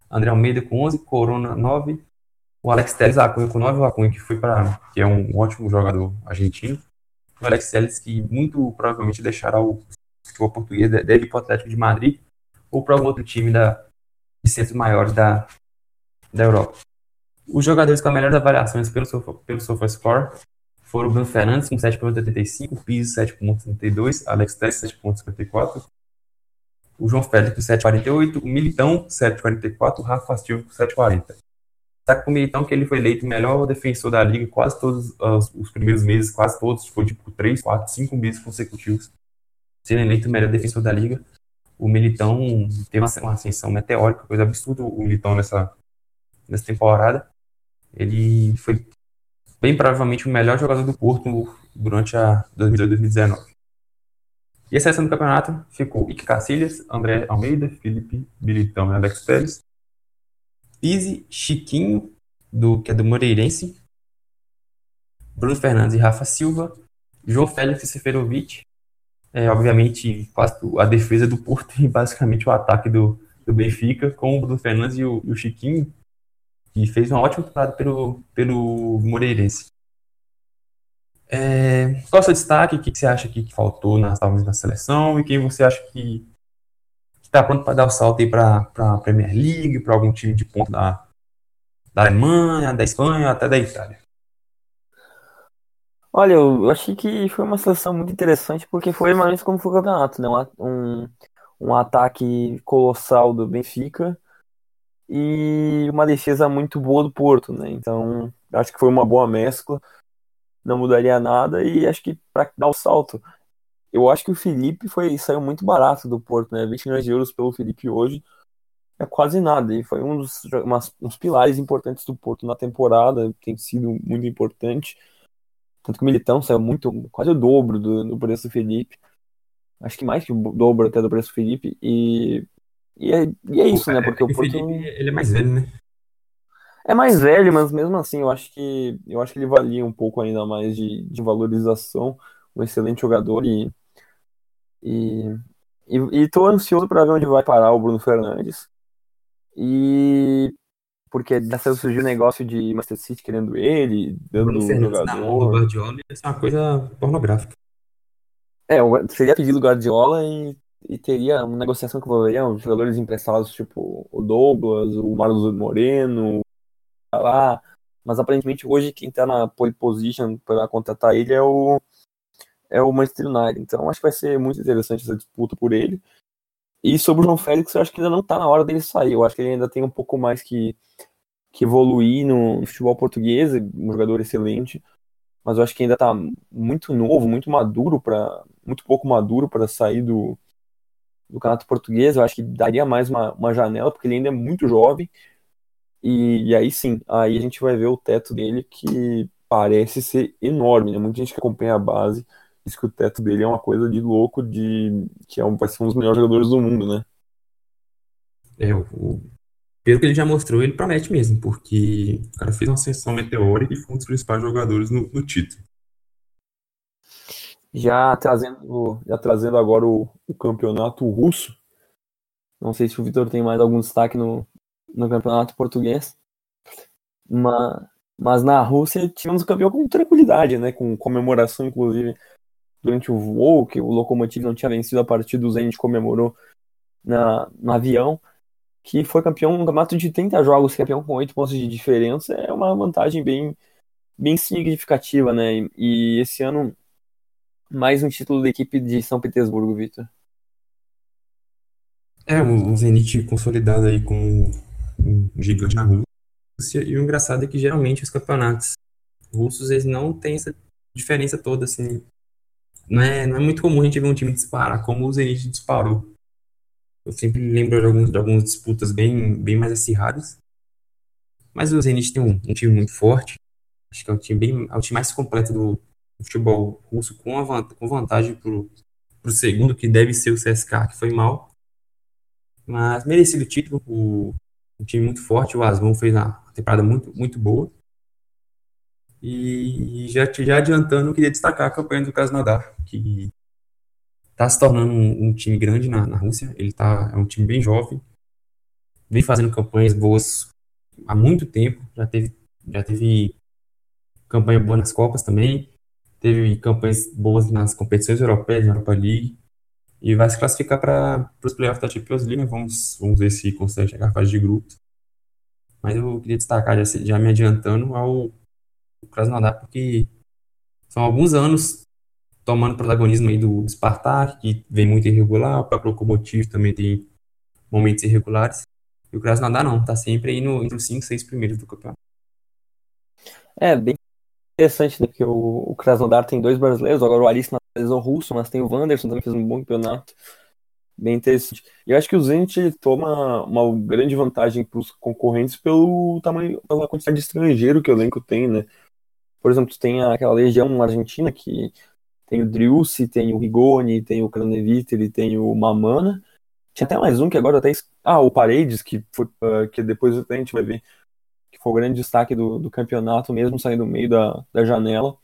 André Almeida com 11, Corona 9, o Alex Telles Acunha com 9, o Acunha que foi para que é um ótimo jogador argentino. O Alex Telles que muito provavelmente deixará o futebol português, deve ir para o Atlético de Madrid ou para algum outro time da, de centros maiores da, da Europa. Os jogadores com a melhor avaliações pelo, pelo SofaScore foram Bruno Fernandes com 7.85, Pizzi 7.32, Alex Tess 7.54, o João Félix com 7.48, o Militão 7.44, o Rafa Silva com 7.40. Tá com o Militão que ele foi eleito o melhor defensor da liga quase todos os, os primeiros meses, quase todos, foi tipo 3, 4, 5 meses consecutivos, sendo eleito o melhor defensor da liga. O Militão teve uma, uma ascensão meteórica, coisa absurda o Militão nessa, nessa temporada. Ele foi bem provavelmente o melhor jogador do Porto durante a 2018-2019. E a seleção do campeonato ficou Ike Cacilhas, André Almeida, Felipe Militão e Alex Pérez, Pise, Chiquinho, do, que é do Moreirense, Bruno Fernandes e Rafa Silva, João Félix Seferovic, é, obviamente quase a defesa do Porto e basicamente o ataque do, do Benfica, com o Bruno Fernandes e o, o Chiquinho que fez uma ótima temporada pelo, pelo Moreirense. É, qual é o seu destaque? O que você acha que faltou na, na seleção? E quem você acha que está pronto para dar o salto aí para a Premier League, para algum time de ponta da, da Alemanha, da Espanha, até da Itália? Olha, eu achei que foi uma seleção muito interessante porque foi mais como foi o campeonato, né? Um, um ataque colossal do Benfica e uma defesa muito boa do Porto, né? Então, acho que foi uma boa mescla, não mudaria nada e acho que para dar o salto, eu acho que o Felipe foi, saiu muito barato do Porto, né? 20 milhões de euros pelo Felipe hoje é quase nada. E foi um dos umas, uns pilares importantes do Porto na temporada, tem sido muito importante. Tanto que o Militão saiu muito, quase o dobro do, do preço do Felipe. Acho que mais que o dobro até do preço do Felipe. E, e, é, e é isso, né? Porque o, Porto. Ele é mais velho, né? É mais velho, mas mesmo assim, eu acho que eu acho que ele valia um pouco ainda mais de, de valorização. Um excelente jogador e. E, e, e tô ansioso para ver onde vai parar o Bruno Fernandes. E porque dessa surgiu o negócio de Master City querendo ele, dando Bruno um Fernandes na mão do jogador. Guardiola ser uma coisa pornográfica. É, seria pedido Guardiola e, e teria uma negociação que envolveria os jogadores emprestados, tipo o Douglas, o Marlos Moreno, tá lá. Mas aparentemente hoje quem tá na pole position para contratar ele é o, é o Manchester United. Então acho que vai ser muito interessante essa disputa por ele. E sobre o João Félix, eu acho que ainda não tá na hora dele sair. Eu acho que ele ainda tem um pouco mais que, que evoluir no, no futebol português, um jogador excelente. Mas eu acho que ainda tá muito novo, muito maduro para muito pouco maduro para sair do, do campeonato português. Eu acho que daria mais uma, uma janela, porque ele ainda é muito jovem. E, e aí sim, aí a gente vai ver o teto dele que parece ser enorme, né? Muita gente que acompanha a base diz que o teto dele é uma coisa de louco, de que é um, vai ser um dos melhores jogadores do mundo, né? É, o, pelo que ele já mostrou, ele promete mesmo, porque o cara fez uma ascensão meteórica e foi um dos principais jogadores no, no título. Já trazendo, já trazendo agora o, o campeonato russo. Não sei se o Vitor tem mais algum destaque no, no campeonato português. Mas, mas na Rússia tivemos o campeão com tranquilidade, né? Com comemoração, inclusive, durante o voo, que o Lokomotiv não tinha vencido a partida, o Zenit comemorou na, no avião, que foi campeão no campeonato de 30 jogos, campeão com 8 pontos de diferença, é uma vantagem bem, bem significativa, né? E, e esse ano, mais um título da equipe de São Petersburgo, Vitor. É, o Zenit consolidado aí como um gigante na Rússia, e o engraçado é que geralmente os campeonatos russos, eles não têm essa diferença toda, assim, não é, não é muito comum a gente ver um time disparar como o Zenit disparou. Eu sempre lembro de, alguns, de algumas disputas bem, bem mais acirradas. Mas o Zenit tem um, um time muito forte. Acho que é o time, bem, é o time mais completo do futebol russo, com, a, van- com vantagem pro, pro segundo, que deve ser o CSKA, que foi mal. Mas merecido o título. O, um time muito forte. O Asmon fez uma temporada muito, muito boa. E já, já adiantando, eu queria destacar a campanha do Krasnodar, que está se tornando um, um time grande na, na Rússia. Ele tá, é um time bem jovem, vem fazendo campanhas boas há muito tempo. Já teve, já teve campanha boa nas Copas também, teve campanhas boas nas competições europeias, na Europa League, e vai se classificar para os playoffs da Champions League. né? Vamos, vamos ver se consegue chegar à fase de grupos. Mas eu queria destacar, já, já me adiantando, ao Krasnodar, porque são alguns anos tomando protagonismo aí do Spartak, que vem muito irregular, o próprio Lokomotiv também tem momentos irregulares. E o Krasnodar não, tá sempre aí no, entre os 5, 6 primeiros do campeonato. É, bem interessante, né? Porque o, o Krasnodar tem dois brasileiros, agora o Alice nacionalizou russo, mas tem o Wanderson também fez um bom campeonato. Bem interessante. Eu acho que o Zenit toma uma grande vantagem para os concorrentes pelo tamanho, pela quantidade de estrangeiro que o elenco tem, né? Por exemplo, tem aquela legião na Argentina que tem o Driussi, tem o Rigoni, tem o Craneviter, tem o Mamana. Tinha até mais um que agora até. Ah, o Paredes, que foi, ah, que depois a gente vai ver que foi o grande destaque do, do campeonato, mesmo saindo do meio da, da janela.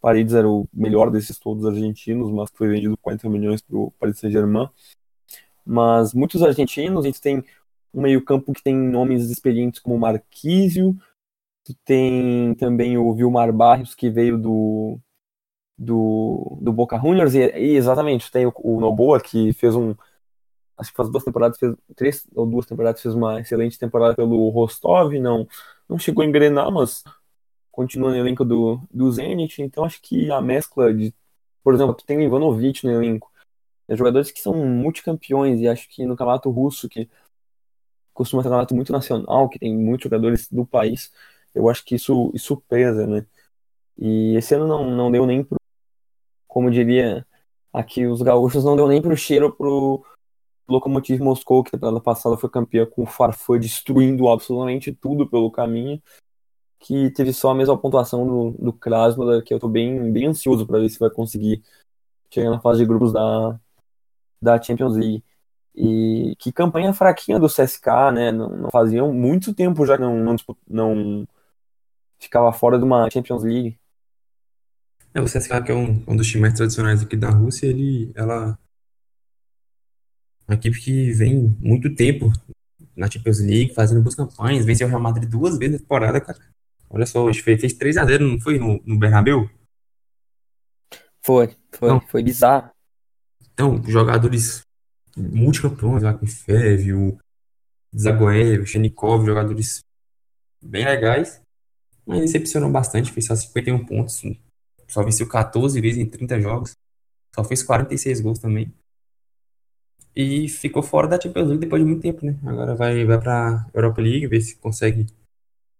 Paredes era o melhor desses todos argentinos, mas foi vendido 40 milhões para o Paris Saint-Germain. Mas muitos argentinos, a gente tem um meio-campo que tem nomes experientes como Marquísio, tem também o Vilmar Barrios, que veio do, do, do Boca Juniors, e, e exatamente, tem o, o Noboa, que fez um. Acho que faz duas temporadas, fez três ou duas temporadas, fez uma excelente temporada pelo Rostov, não, não chegou a engrenar, mas continua no elenco do, do Zenit, então acho que a mescla de. Por exemplo, tem o Ivanovic no elenco, é jogadores que são multicampeões, e acho que no campeonato russo, que costuma ser um campeonato muito nacional, que tem muitos jogadores do país, eu acho que isso, isso pesa, né? E esse ano não, não deu nem pro, como diria Aqui os gaúchos não deu nem pro cheiro pro Lokomotiv Moscou, que temporada passada foi campeã com o Farfã destruindo absolutamente tudo pelo caminho, que teve só a mesma pontuação do, do Krasnodar, que eu tô bem, bem ansioso para ver se vai conseguir chegar na fase de grupos da, da Champions League. E que campanha fraquinha do CSK, né? Não, não faziam muito tempo já que não, não, não ficava fora de uma Champions League. É, o CSKA, que é um, um dos times mais tradicionais aqui da Rússia, ele, ela uma equipe que vem muito tempo na Champions League, fazendo boas campanhas, venceu o Real Madrid duas vezes na temporada, cara. Olha só, fez, fez 3x0, não foi no, no Bernabéu? Foi, foi, não. foi bizarro. Então, jogadores multicampeões lá com Fev, o Zagoev, o Shenikov, jogadores bem legais, mas decepcionou bastante, fez só 51 pontos, só venceu 14 vezes em 30 jogos. Só fez 46 gols também. E ficou fora da Champions League depois de muito tempo, né? Agora vai, vai pra Europa League, ver se consegue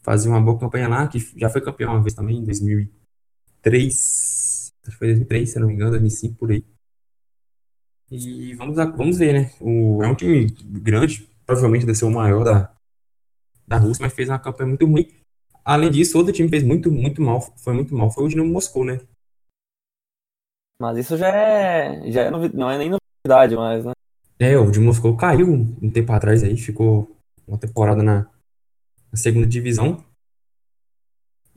fazer uma boa campanha lá, que já foi campeão uma vez também, em 2003. Acho que foi 2003, se não me engano, 2005, por aí. E vamos, vamos ver, né? O, é um time grande, provavelmente deve ser o maior da, da Rússia, mas fez uma campanha muito ruim. Além disso, outro time fez muito, muito mal, foi muito mal, foi o Dinamo Moscou, né? Mas isso já é, já é não é nem novidade mais, né? É, o Dinamo Moscou caiu um tempo atrás aí, ficou uma temporada na, na segunda divisão.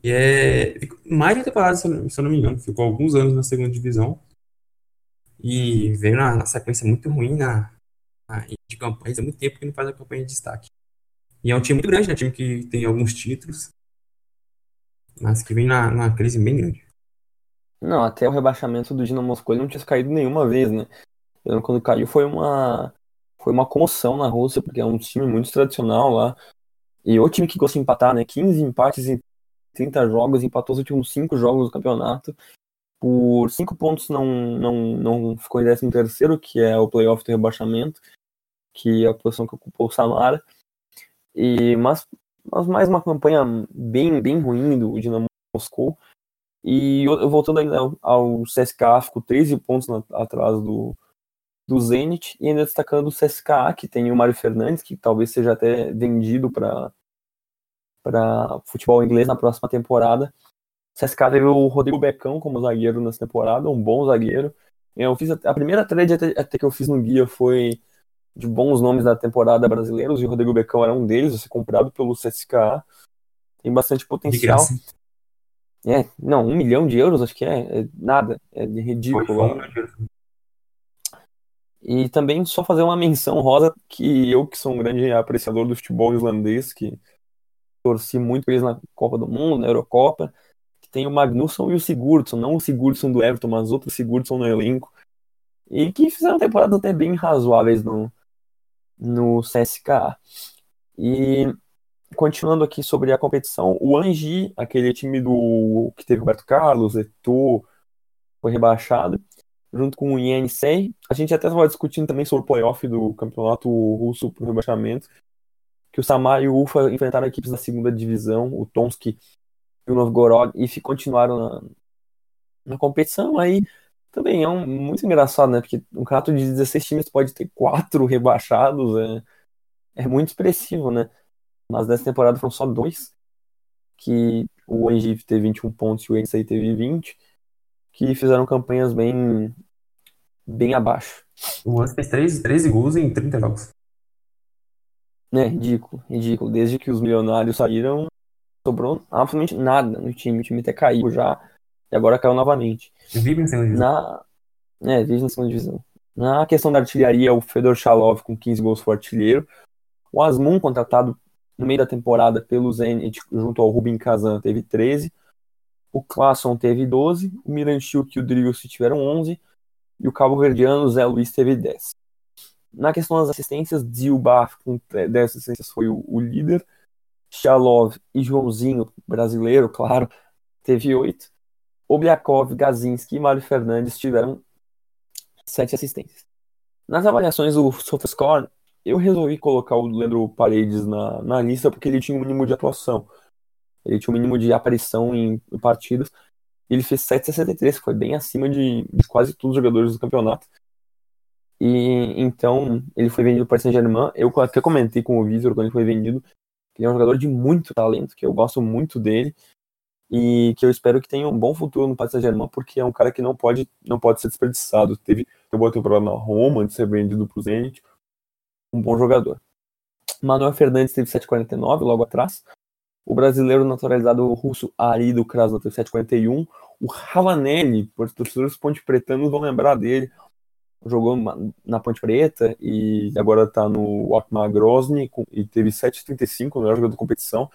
E é mais de uma temporada, se eu, não me engano, ficou alguns anos na segunda divisão. E veio na, na sequência muito ruim na, na, de campanhas, há muito tempo que não faz a campanha de destaque. E é um time muito grande, né? Um time que tem alguns títulos mas que vem na, na crise bem grande. Não, até o rebaixamento do Dinamo Moscou ele não tinha caído nenhuma vez, né? Quando caiu foi uma foi uma comoção na Rússia, porque é um time muito tradicional lá. E o time que gosta de empatar, né? 15 empates em 30 jogos, empatou os últimos 5 jogos do campeonato. Por 5 pontos não, não, não ficou em 13 terceiro, que é o playoff do rebaixamento, que é a posição que ocupou o Samara. E, mas mas mais uma campanha bem, bem ruim do Dinamo Moscou. E voltando ainda ao CSKA, ficou 13 pontos na, atrás do, do Zenit, e ainda destacando o CSKA, que tem o Mário Fernandes, que talvez seja até vendido para para futebol inglês na próxima temporada. O CSKA teve o Rodrigo Becão como zagueiro nessa temporada, um bom zagueiro. Eu fiz a, a primeira trade até, até, que eu fiz no guia foi de bons nomes da temporada brasileiros, e o Rodrigo Becão era um deles, a ser comprado pelo CSKA. Tem bastante potencial. É, não, um milhão de euros, acho que é, é nada, é ridículo. E também só fazer uma menção rosa que eu, que sou um grande apreciador do futebol islandês, que torci muito por eles na Copa do Mundo, na Eurocopa, que tem o Magnusson e o Sigurdsson, não o Sigurdsson do Everton, mas outro Sigurdsson no elenco, e que fizeram temporadas até bem razoáveis no, no CSKA. E continuando aqui sobre a competição, o Angi, aquele time do que teve Roberto Carlos, Eto'o, foi rebaixado, junto com o Yenisei. A gente até estava discutindo também sobre o playoff do campeonato russo para o rebaixamento, que o Samar e o Ufa enfrentaram equipes da segunda divisão, o Tomsk e o Novgorod, e continuaram na, na competição. Aí também é um, muito engraçado, né? Porque um campeonato de 16 times pode ter quatro rebaixados, é, é muito expressivo, né? Mas nessa temporada foram só dois, que o Engif teve 21 pontos e o Ensei teve 20, que fizeram campanhas bem, bem abaixo. O Ans fez 13, 13 gols em 30 jogos. É, ridículo, ridículo. Desde que os milionários saíram, sobrou absolutamente nada no time. O time até caiu já, e agora caiu novamente. Vive na segunda divisão. Na... É, vive na segunda divisão. Na questão da artilharia, o Fedor Chalov com 15 gols foi artilheiro. O Asmun, contratado no meio da temporada pelo Zenit, junto ao Rubin Kazan, teve 13. O Klasson teve 12. O Miranchuk e o Drigos tiveram 11. E o Cabo Verdeano, o Zé Luiz, teve 10. Na questão das assistências, Zilbaf, com 10 assistências, foi o, o líder. Chalov e Joãozinho, brasileiro, claro, teve 8. Obliakov, Gazinski e Mário Fernandes tiveram sete assistências. Nas avaliações do SofaScore, eu resolvi colocar o Leandro Paredes na, na lista porque ele tinha um mínimo de atuação. Ele tinha um mínimo de aparição em, em partidas. ele fez 7,63, que foi bem acima de, de quase todos os jogadores do campeonato. E então ele foi vendido para o Saint-Germain. Eu até comentei com o Vitor quando ele foi vendido. Ele é um jogador de muito talento, que eu gosto muito dele e que eu espero que tenha um bom futuro no Paris Saint-Germain, porque é um cara que não pode, não pode ser desperdiçado. Teve uma boa temporada na Roma antes de ser vendido para o Zenit. Um bom jogador. Manuel Fernandes teve 7,49 logo atrás. O brasileiro naturalizado russo Ari do Krasnodar teve 7,41. O Ravanelli, os torcedores ponte pretanos vão lembrar dele. Jogou na Ponte Preta e agora está no Otmar Grozny e teve 7,35 no melhor jogador da competição.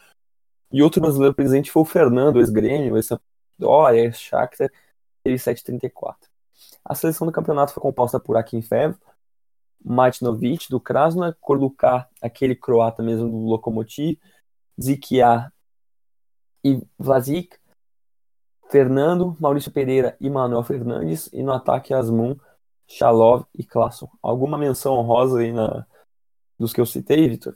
E outro brasileiro presente foi o Fernando, ex-Grêmio, ex-Sampdoria, ex-Shakhtar, teve 7,34. A seleção do campeonato foi composta por Akinfev, Matinovic, do Krasnodar, Korduka, aquele croata mesmo do Lokomotiv, Zikia e Vlasic, Fernando, Maurício Pereira e Manuel Fernandes, e no ataque Asmun, Shalov e Klasson. Alguma menção honrosa aí na, dos que eu citei, Vitor?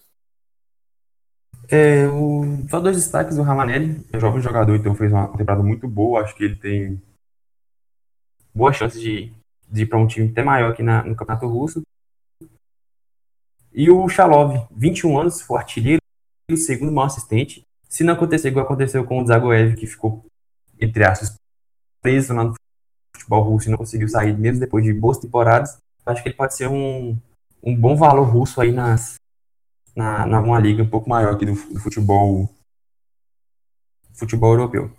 É, o, só dois destaques do Ramanelli, é jovem jogador, então fez uma temporada muito boa. Acho que ele tem boa chance de, de ir para um time até maior aqui na, no Campeonato Russo. E o Shalov, 21 anos, foi artilheiro, segundo maior assistente. Se não acontecer igual aconteceu com o Zagoev, que ficou, entre aspas, preso lá no futebol russo e não conseguiu sair, mesmo depois de boas temporadas, acho que ele pode ser um, um bom valor russo aí nas, na, na uma liga um pouco maior aqui do, do futebol futebol europeu.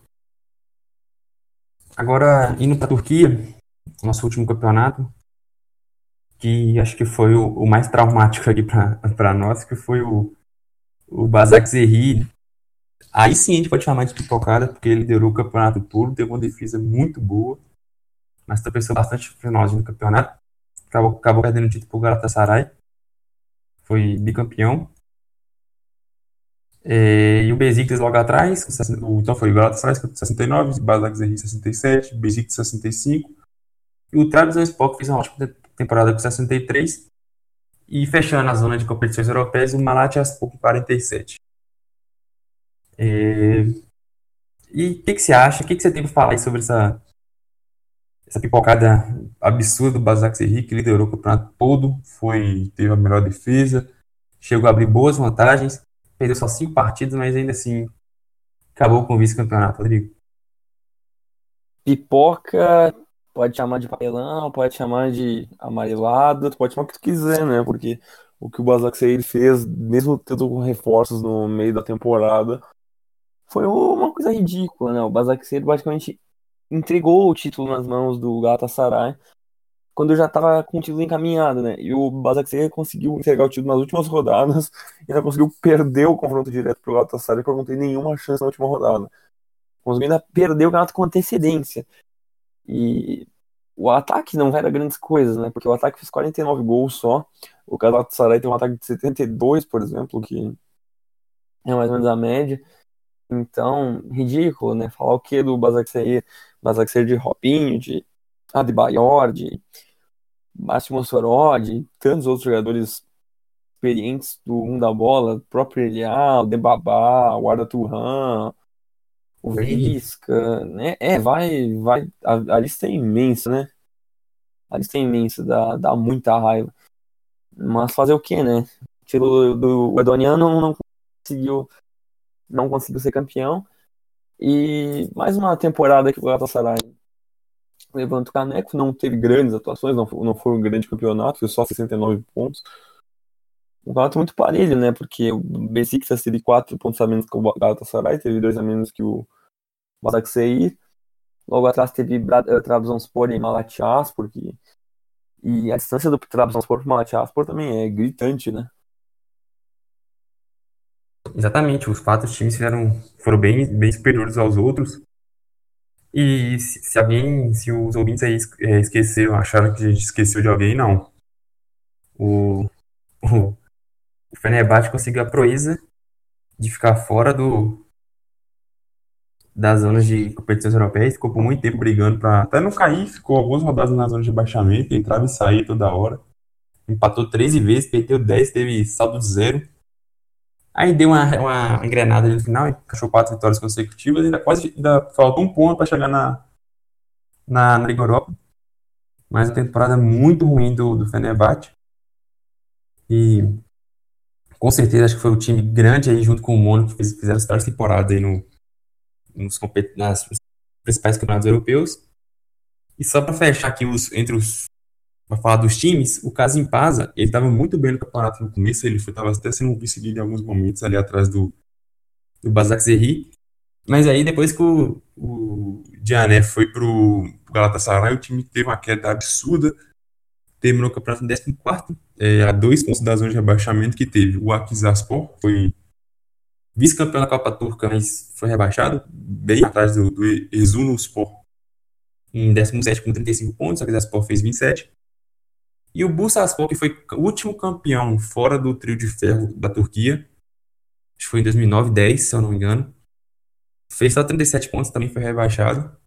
Agora, indo para a Turquia, nosso último campeonato, que acho que foi o, o mais traumático aqui para nós, que foi o, o Basak Zerri. Aí sim a gente pode chamar de pipocada, porque ele liderou o campeonato todo, teve uma defesa muito boa, mas tropeçou bastante no finalzinho campeonato. Acabou, acabou perdendo o título para o Galatasaray foi bicampeão. É, e o Besiktas logo atrás, então foi o Galatasaray 69, Basaksehir 67, Besiktas 65. E o Trabzonspor fez uma ótima temporada com 63. E fechando a zona de competições europeias, o Malatyaspor com 47. É, e o que, que, você acha? O que, que você tem para falar sobre essa, essa pipocada absurda do Basak Serri, que liderou o campeonato todo, foi, teve a melhor defesa, chegou a abrir boas vantagens, perdeu só cinco partidas, mas ainda assim acabou com o vice-campeonato, Rodrigo. Pipoca, pode chamar de papelão, pode chamar de amarelado, pode chamar o que tu quiser, né? Porque o que o Basak fez, mesmo tendo reforços no meio da temporada, foi uma coisa ridícula, né? O Basak Serri praticamente entregou o título nas mãos do Galatasaray quando já estava com o título encaminhado, né? E o Basaksehir conseguiu entregar o título nas últimas rodadas e ainda conseguiu perder o confronto direto pro Galatasaray porque não tem nenhuma chance na última rodada. Conseguiu ainda perder o campeonato com antecedência. E o ataque não era grandes coisas, né? Porque o ataque fez 49 gols só. O Galatasaray tem um ataque de 72, por exemplo, que é mais ou menos a média. Então, ridículo, né? Falar o que do Basaksehir? Basaksehir de Robinho, de Adebayor, de Máximo Soró, de tantos outros jogadores experientes do mundo da bola, próprio Debabá, o Arda Turan, o Visca, né? É, vai, vai, a, a, lista é imensa, né? A lista é imensa, dá, dá muita raiva. Mas fazer o que, né? Tiro do, do Edoniano não conseguiu não conseguiu ser campeão. E mais uma temporada que o Galatasaray levanta o caneco, não teve grandes atuações, não foi, não foi um grande campeonato, foi só 69 pontos. Um campeonato muito parelho, né? Porque o Besiktas teve 4 pontos a menos que o Galatasaray, teve 2 a menos que o Basaksehir. Logo atrás teve uh, Trabzonspor e Malatyaspor, porque... e a distância do Trabzonspor para Malatyaspor também é gritante, né? Exatamente, os quatro times fizeram, foram bem, bem superiores aos outros. E se, se alguém, se os ouvintes aí é, esqueceram, acharam que a gente esqueceu de alguém, não. O, o, o Fenerbahçe conseguiu a proeza de ficar fora do das zonas de competições europeias, ficou por muito tempo brigando para até não cair, ficou algumas rodadas na zona de baixamento, entrava e saía toda hora. Empatou 13 vezes, perdeu 10, teve saldo zero. Aí deu uma, uma engrenada no final, encaixou quatro vitórias consecutivas, ainda quase ainda faltou um ponto para chegar na, na, na Liga Europa, mas a temporada muito ruim do, do Fenerbahçe. E com certeza acho que foi o time grande aí junto com o Mônaco que fizeram as melhores temporadas aí no, nos, nas principais campeonatos europeus. E só para fechar aqui os, entre os para falar dos times, o Casim Paza, ele estava muito bem no campeonato no começo, ele estava até sendo vice-líder em alguns momentos ali atrás do, do Basak Zerri. Mas aí depois que o, o Diané foi pro, Galatasaray, o time teve uma queda absurda, terminou o campeonato em 14 é, a dois pontos da zona de rebaixamento que teve. O Akizarspor foi vice-campeão da Copa Turca, mas foi rebaixado, bem atrás do, do Ezunuspor, em 17 com 35 pontos, o Akizarspor fez 27. E o Bursaspor, que foi o último campeão fora do trio de ferro da Turquia, acho que foi em 2009, 10, se eu não me engano, fez só 37 pontos, também foi rebaixado.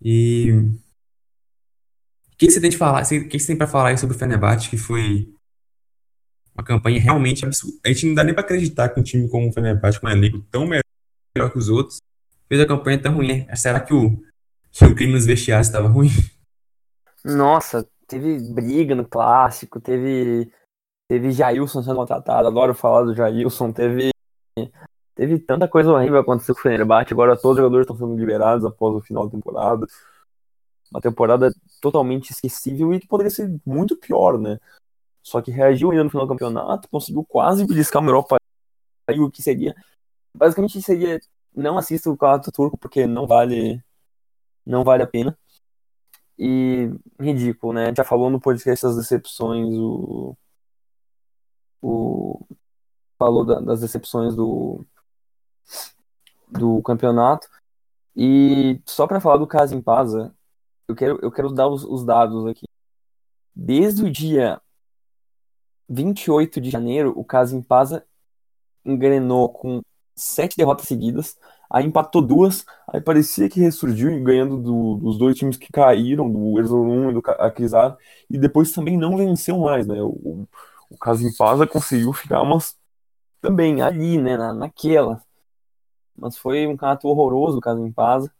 E o que você tem de falar? O que você tem falar sobre o Fenerbahçe, que foi uma campanha realmente absurda. A gente não dá nem para acreditar que um time como o Fenerbahçe, com um elenco tão melhor que os outros, fez a campanha tão ruim. Será que o, que o clima nos vestiários estava ruim? Nossa, teve briga no clássico, teve teve Jailson sendo contratado, adoro falar do Jailson, teve teve tanta coisa horrível acontecendo com o Fenerbahçe, agora todos os jogadores estão sendo liberados após o final da temporada. Uma temporada totalmente esquecível e que poderia ser muito pior, né? Só que reagiu ainda no final do campeonato, conseguiu quase beliscar uma Europa o que seria basicamente seria não assista o campeonato turco porque não vale não vale a pena e ridículo, né? Já falou no podcast das decepções, o. o falou da, das decepções do. do campeonato. E só para falar do caso em eu quero, eu quero dar os, os dados aqui. Desde o dia 28 de janeiro, o caso em Pasa engrenou com sete derrotas seguidas, Aí empatou duas, aí parecia que ressurgiu ganhando do, dos dois times que caíram, do Erzurum e do Akizar, e depois também não venceu mais, né? O, o Kasimpasa conseguiu ficar umas também ali, né, na, naquela. Mas foi um campeonato horroroso o Kasimpasa.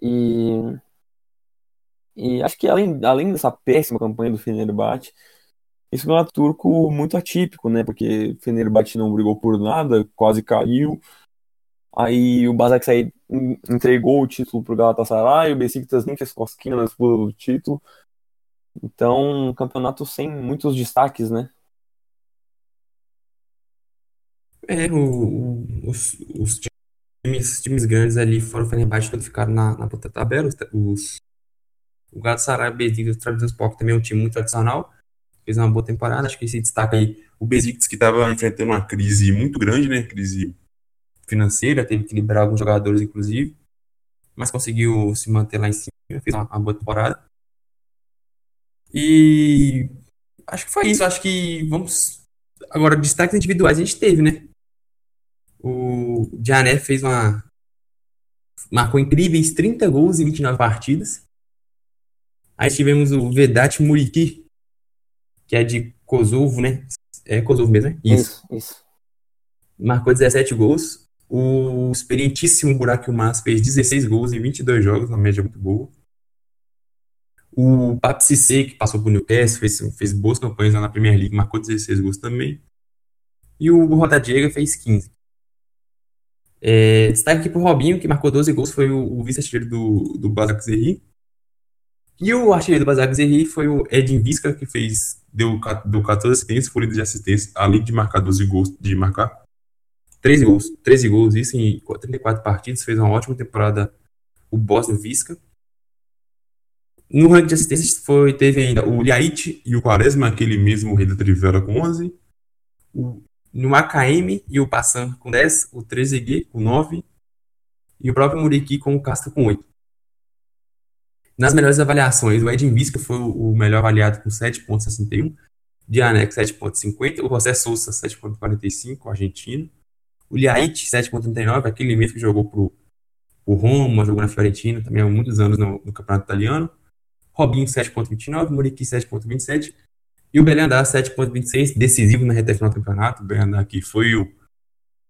E e acho que além, além dessa péssima campanha do Fenerbahçe, esse campeonato turco muito atípico, né? Porque Fenerbahçe não brigou por nada, quase caiu. Aí o Basaksehir entregou o título pro Galatasaray, o Besiktas nem fez cosquinha na disputa do título. Então, um campeonato sem muitos destaques, né? É, o, os, os times, times, grandes ali foram o Fenerbahçe quando ficaram na, na puta tabela. Os, o Galatasaray, Besiktas, o Trabzonspor também é um time muito tradicional. Fez uma boa temporada. Acho que se destaca aí o Besiktas que estava enfrentando uma crise muito grande, né? Crise financeira, teve que liberar alguns jogadores, inclusive, mas conseguiu se manter lá em cima, fez uma, uma boa temporada. E acho que foi isso. Acho que vamos. Agora, destaques individuais a gente teve, né? O Jané fez uma. Marcou incríveis 30 gols em 29 partidas. Aí tivemos o Vedat Muriki, que é de Kosovo, né? É Kosovo mesmo, né? Isso. isso, isso. Marcou 17 gols. O experientíssimo Burak Yilmaz fez 16 gols em 22 jogos, uma média muito boa. O Pape Cissé, que passou por Newcastle, fez, fez boas campanhas lá na Premier League, marcou 16 gols também. E o Rota Diego fez 15. É, destaque aqui pro Robinho, que marcou 12 gols, foi o, o vice-artilheiro do, do Basak Zerri. E o artilheiro do Basak Zerri foi o Edin Visca, que fez, deu, deu 14 assistências, foi líder de assistência, além de marcar 12 gols, de marcar 13 gols, 13 gols, isso em 34 partidas, fez uma ótima temporada o Bosnia Visca. No ranking de assistências foi, teve ainda o Liait e o Quaresma, aquele mesmo rei da Trivela com 11. O, no AKM e o Passan com 10, o 13G com 9 e o próprio Muriqui com o Castro com 8. Nas melhores avaliações, o Edin Visca foi o melhor avaliado com 7.61, Dianek 7.50, o José Souza 7.45, o argentino, o Liait, 7.39, aquele mesmo que jogou pro, o Roma, jogou na Fiorentina, também há muitos anos no, no Campeonato Italiano. Robinho, 7.29, Muriqui, 7.27. E o Belhandar, 7.26, decisivo na reta final do campeonato. O Belhandar que foi o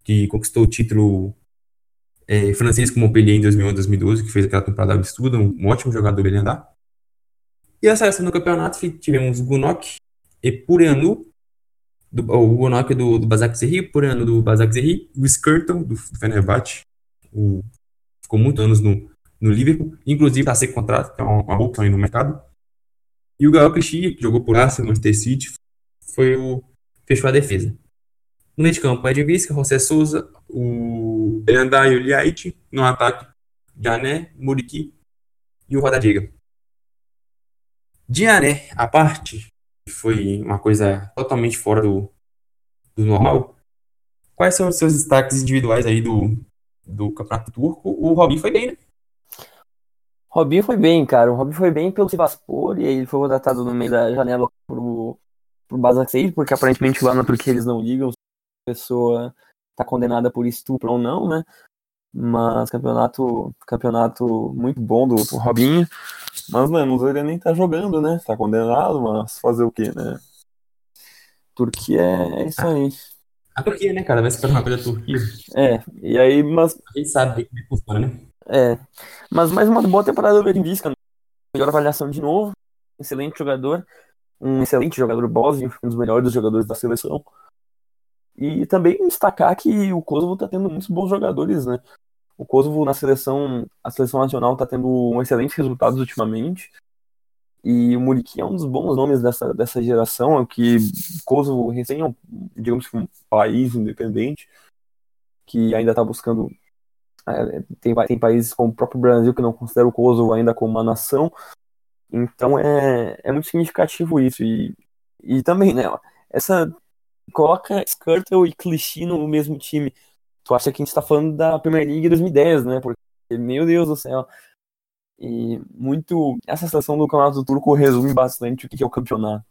que conquistou o título é, Francisco Montpellier em 2011, 2012, que fez aquela temporada absurda, um, ótimo jogador ele andar. E a seleção do campeonato tivemos Gunok, Epureanu, do, o Gunok do, do Bazak Zerri, Epureanu do Bazak Zerri, o Skirtle do, do Fenerbahçe, o, ficou muitos anos no, no Liverpool, inclusive está sem contrato, que é uma, uma opção aí no mercado. E o Gael Clichy, que jogou por Arsenal, Manchester City, foi o fechou a defesa. No meio de campo, Ed Visca, José Souza, o Benandá e o Liait. No ataque, Jané, Muriqui e o Rodadiga. Diané, a parte, foi uma coisa totalmente fora do, do normal. Quais são os seus destaques individuais aí do, do Campeonato Turco? O Robin foi bem, né? Robinho foi bem, cara. O Robinho foi bem pelo Sivaspor e ele foi contratado no meio da janela pro, pro Basaksehir, porque aparentemente lá na Turquia eles não ligam pessoa tá condenada por estupro ou não, né? Mas campeonato, campeonato muito bom do, do Robinho. Mas, mano, ele nem tá jogando, né? Tá condenado, mas fazer o quê, né? Turquia é, isso aí. A Turquia, né, cara? Vai se tornar uma coisa Turquia. É, e aí, mas. A gente sabe como é que funciona, né? É. Mas mais uma boa temporada do Benfica. Melhor avaliação de novo. Excelente jogador. Um excelente jogador Bósnio, um dos melhores jogadores da seleção. E também destacar que o Kosovo está tendo muitos bons jogadores, né? O Kosovo na seleção, a seleção nacional está tendo um excelentes resultados ultimamente. E o Muriqui é um dos bons nomes dessa, dessa geração, é que Kosovo recém é digamos que um país independente, que ainda está buscando. É, tem, tem países como o próprio Brasil que não considera o Kosovo ainda como uma nação. Então é, é muito significativo isso. E, e também, né, essa coloca Skirtle e Clichy no mesmo time. Tu acha que a gente tá falando da Premier League 2010, né? Porque, meu Deus do céu. E muito. Essa situação do Campeonato Turco resume bastante o que é o campeonato.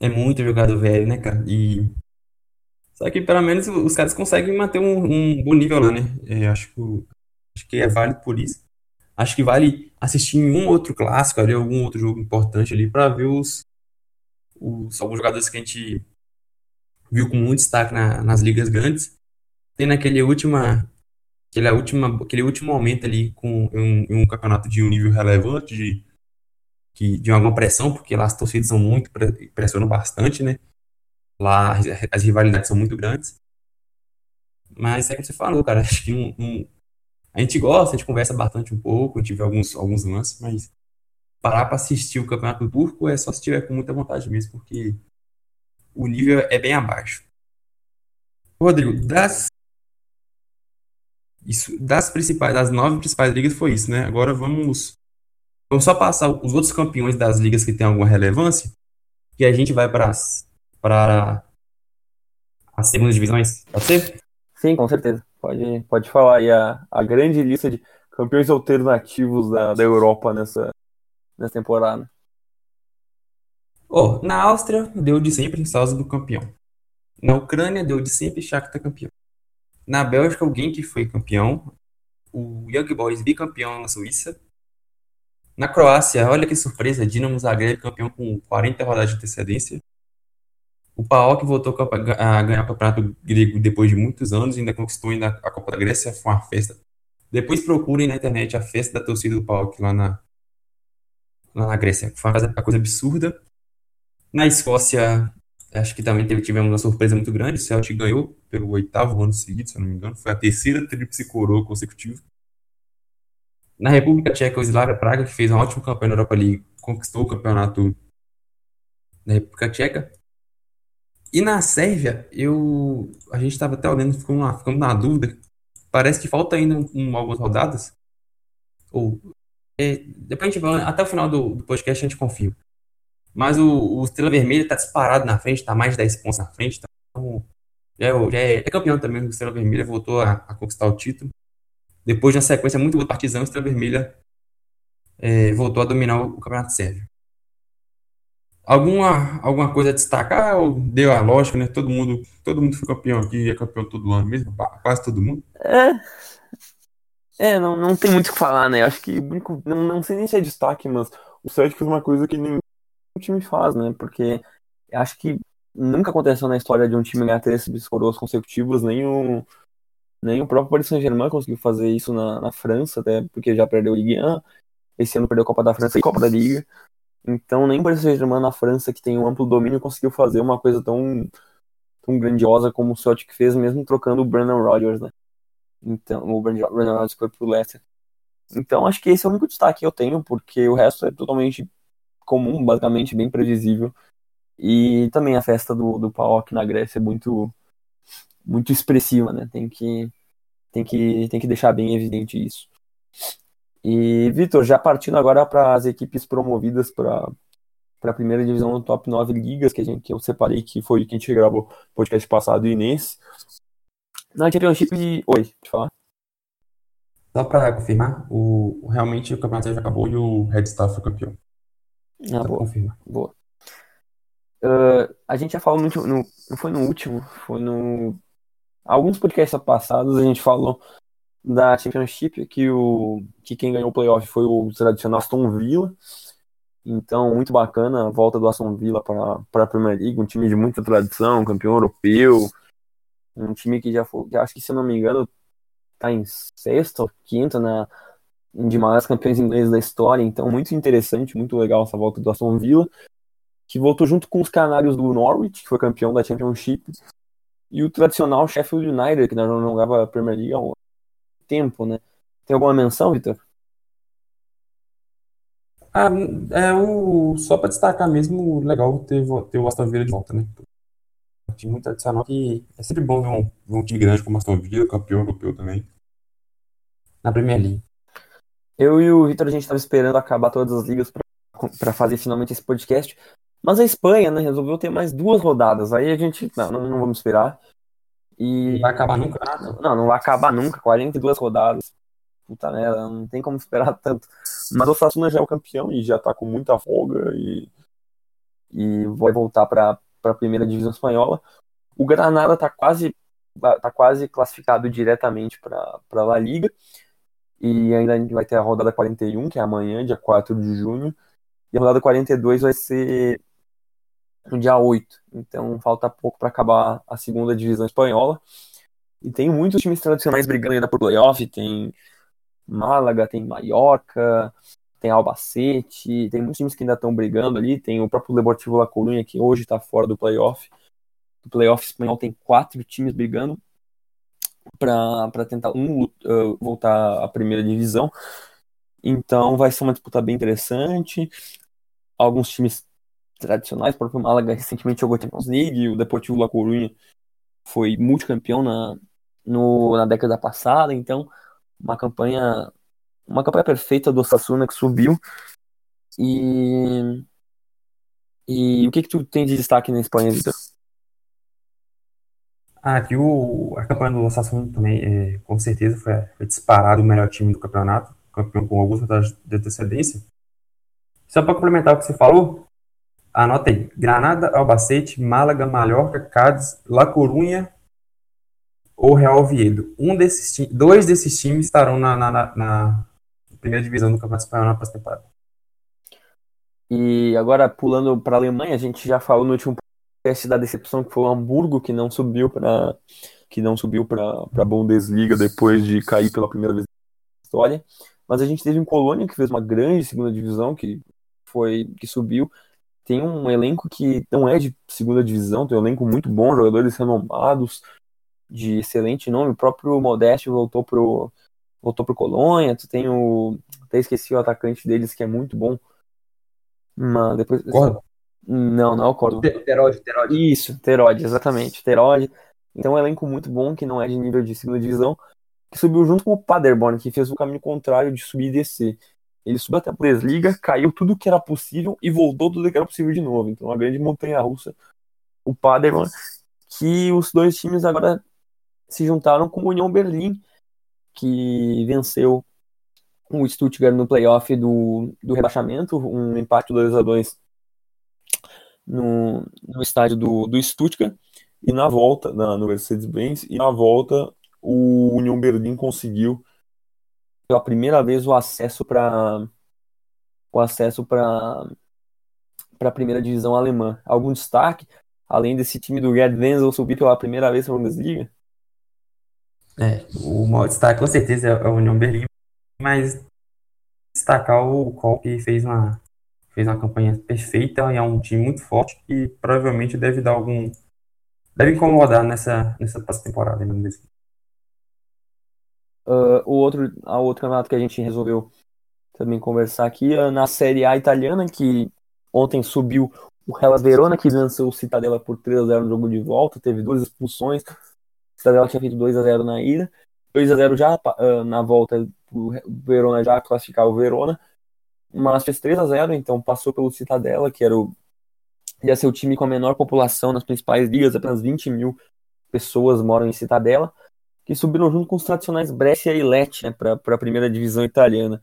É muito jogador velho, né, cara? E. Só que pelo menos os caras conseguem manter um, um bom nível lá, né? É, acho, que, acho que é válido por isso. Acho que vale assistir em um outro clássico ali, algum outro jogo importante ali, para ver os, os, alguns jogadores que a gente viu com muito destaque na, nas ligas grandes, tem aquele última, aquele, última, aquele último momento ali com um, um campeonato de um nível relevante, de, que, de alguma pressão, porque lá as torcidas são muito, pressionam bastante, né? Lá as, rivalidades são muito grandes. Mas é como você falou, cara, acho que um, um, a gente gosta, a gente conversa bastante um pouco, vê alguns, alguns lances, mas parar para assistir o campeonato turco é só se tiver com muita vontade mesmo, porque o nível é bem abaixo. Rodrigo, das isso, das principais, das nove principais ligas foi isso, né? Agora vamos vamos só passar os outros campeões das ligas que têm alguma relevância, que a gente vai para para as segundas divisões, pode ser? Sim, com certeza. Pode, pode falar aí a, a grande lista de campeões alternativos da, da Europa nessa, nessa temporada. Oh, na Áustria, deu de sempre Salzburg campeão. Na Ucrânia, deu de sempre Shakhtar campeão. Na Bélgica, o Genk foi campeão. O Young Boys bicampeão na Suíça. Na Croácia, olha que surpresa, Dinamo Zagreb campeão com 40 rodadas de antecedência. O PAOK voltou a ganhar o campeonato grego depois de muitos anos, ainda conquistou ainda a Copa da Grécia, foi uma festa. Depois procurem na internet a festa da torcida do PAOK lá na, na Grécia, foi uma coisa absurda. Na Escócia, acho que também teve, tivemos uma surpresa muito grande. O Celtic ganhou pelo oitavo ano seguido, se eu não me engano. Foi a terceira tríplice coroa consecutiva. Na República Tcheca, o Slavia Praga, que fez uma ótima campanha na Europa League, conquistou o campeonato da República Tcheca. E na Sérvia, eu, a gente estava até olhando, ficando, ficando na dúvida. Parece que falta ainda um, algumas rodadas. Ou, é, depois a gente vai, até o final do, do podcast a gente confia. Mas o, o Estrela Vermelha está disparado na frente, está mais de 10 pontos na frente. Então, já, é, já é, é, campeão também. O Estrela Vermelha voltou a, a, conquistar o título. Depois de uma sequência muito boa partizão, o Estrela Vermelha é, voltou a dominar o, o Campeonato Sérvio. Alguma, alguma coisa a destacar ou deu a lógica, né? Todo mundo, todo mundo foi campeão aqui, é campeão todo ano mesmo, quase todo mundo. É. É, não, não tem muito o que falar, né? Acho que não, não sei nem se é destaque, mas o Celtic fez uma coisa que o time faz, né? Porque acho que nunca aconteceu na história de um time ganhar três coroas consecutivos, nem o, Nem o próprio Paris Saint-Germain conseguiu fazer isso na, na França, até porque já perdeu o Ligue 1. Esse ano perdeu a Copa da França e a Copa da Liga. Então nem o Paris Saint-Germain na França, que tem um amplo domínio, conseguiu fazer uma coisa tão, tão grandiosa como o Celtic fez, mesmo trocando o Brandon Rodgers, né? Então, o Brandon Rodgers foi pro Leicester. Então acho que esse é o único destaque que eu tenho, porque o resto é totalmente comum, basicamente bem previsível. E também a festa do, do PAOK na Grécia é muito, muito expressiva, né? Tem que, tem, que, tem que deixar bem evidente isso. E, Vitor, já partindo agora para as equipes promovidas para a primeira divisão do top 9 ligas, que, a gente, que eu separei, que foi que a gente gravou podcast passado e nesse. Na Championship. Oi, deixa eu falar. Só para confirmar, o, realmente o campeonato já acabou e o Red Star foi campeão. Ah, boa. Confirma. Boa. Uh, a gente já falou no, no, não foi no último, foi no alguns podcasts passados a gente falou da Championship que o que quem ganhou o playoff foi o tradicional Aston Villa. Então, muito bacana a volta do Aston Villa para a Premier League, um time de muita tradição, campeão europeu, um time que já foi, acho que se eu não me engano, está em sexta ou quinta na de maiores campeões ingleses da história, então muito interessante, muito legal essa volta do Aston Villa, que voltou junto com os canários do Norwich, que foi campeão da Championship, e o tradicional Sheffield United, que não jogava a Premier League há um tempo, né? Tem alguma menção, Vitor? Ah, é o só para destacar mesmo, legal ter, ter o Aston Villa de volta, né? Time muito tradicional que é sempre bom ver um, ver um time grande como Aston Villa, campeão europeu também, na Premier League. Eu e o Vitor, a gente estava esperando acabar todas as ligas para fazer finalmente esse podcast, mas a Espanha, né, resolveu ter mais duas rodadas. Aí a gente, não, não, não vamos esperar. E... Não vai acabar nunca? Não, não vai acabar nunca. 42 rodadas. Puta merda, não tem como esperar tanto. Mas o Sassuna já é o campeão e já tá com muita folga e, e vai voltar para a primeira divisão espanhola. O Granada tá quase tá quase classificado diretamente para a La Liga. E ainda vai ter a rodada 41, que é amanhã, dia 4 de junho. E a rodada 42 vai ser no dia 8. Então falta pouco para acabar a segunda divisão espanhola. E tem muitos times tradicionais brigando ainda por playoff. Tem Málaga, tem Mallorca, tem Albacete, tem muitos times que ainda estão brigando ali. Tem o próprio Deportivo La Coruña, que hoje está fora do playoff. O playoff espanhol tem quatro times brigando para tentar um uh, voltar à primeira divisão. Então vai ser uma disputa bem interessante. Alguns times tradicionais. O próprio Málaga recentemente jogou Champions League, o Deportivo La Coruña foi multicampeão na, no, na década passada, então uma campanha uma campanha perfeita do Osasuna que subiu. E e o que que tu tem de destaque na Espanha, Vitor? Ah, aqui o, a campanha do Osasuna também, é, com certeza, foi, foi disparado o melhor time do campeonato, campeão com alguns vantagens de antecedência. Só para complementar o que você falou, Anota aí. Granada, Albacete, Málaga, Mallorca, Cádiz, La Corunha ou Real Oviedo. Um desses, dois desses times estarão na, na, na, primeira divisão do Campeonato Espanhol na próxima temporada. E agora, pulando para a Alemanha, a gente já falou no último podcast da decepção que foi o Hamburgo, que não subiu para que não subiu para a Bundesliga depois de cair pela primeira vez na história. Mas a gente teve em Colônia, que fez uma grande segunda divisão, que foi que subiu tem um elenco que não é de segunda divisão, tem um elenco muito bom, jogadores renomados, de excelente nome. O próprio Modeste voltou pro, voltou pro Colônia. Tu tem o. Até esqueci o atacante deles que é muito bom. Mas depois. Cordo? Não, não é o Cordo. Terode, Terode. Isso, Terode, exatamente. Terode. Então é um elenco muito bom que não é de nível de segunda divisão. Que subiu junto com o Paderborn, que fez o caminho contrário de subir e descer. Ele subiu até a Bundesliga, caiu tudo que era possível e voltou tudo que era possível de novo. Então, uma grande montanha russa. O Paderborn, que os dois times agora se juntaram com o União Berlim, que venceu o Stuttgart no playoff do, do rebaixamento, um empate 2 a 2 no, no estádio do, do Stuttgart. E na volta, na, no Mercedes-Benz, e na volta o União Berlim conseguiu pela primeira vez o acesso para o acesso para para a primeira divisão alemã. Algum destaque além desse time do Gerd Wenzel subir pela primeira vez para a Bundesliga? É, o maior destaque com certeza é a União Berlim, mas destacar o Col que fez uma, fez uma campanha perfeita e é um time muito forte que provavelmente deve dar algum. deve incomodar nessa, nessa temporada. Uh, o outro, a outro campeonato que a gente resolveu também conversar aqui uh, na Série A italiana, que ontem subiu o Hellas Verona, que venceu o Citadella por 3 a 0 no jogo de volta, teve duas expulsões. O Citadella tinha feito 2 a 0 na ida, 2 a 0 já uh, na volta, o Verona já classificar o Verona, mas fez 3 a 0 então passou pelo Citadella, que era o ia ser o time com a menor população nas principais ligas, apenas 20 mil pessoas moram em Citadella que subiram junto com os tradicionais Brescia e Lecce né, para a primeira divisão italiana.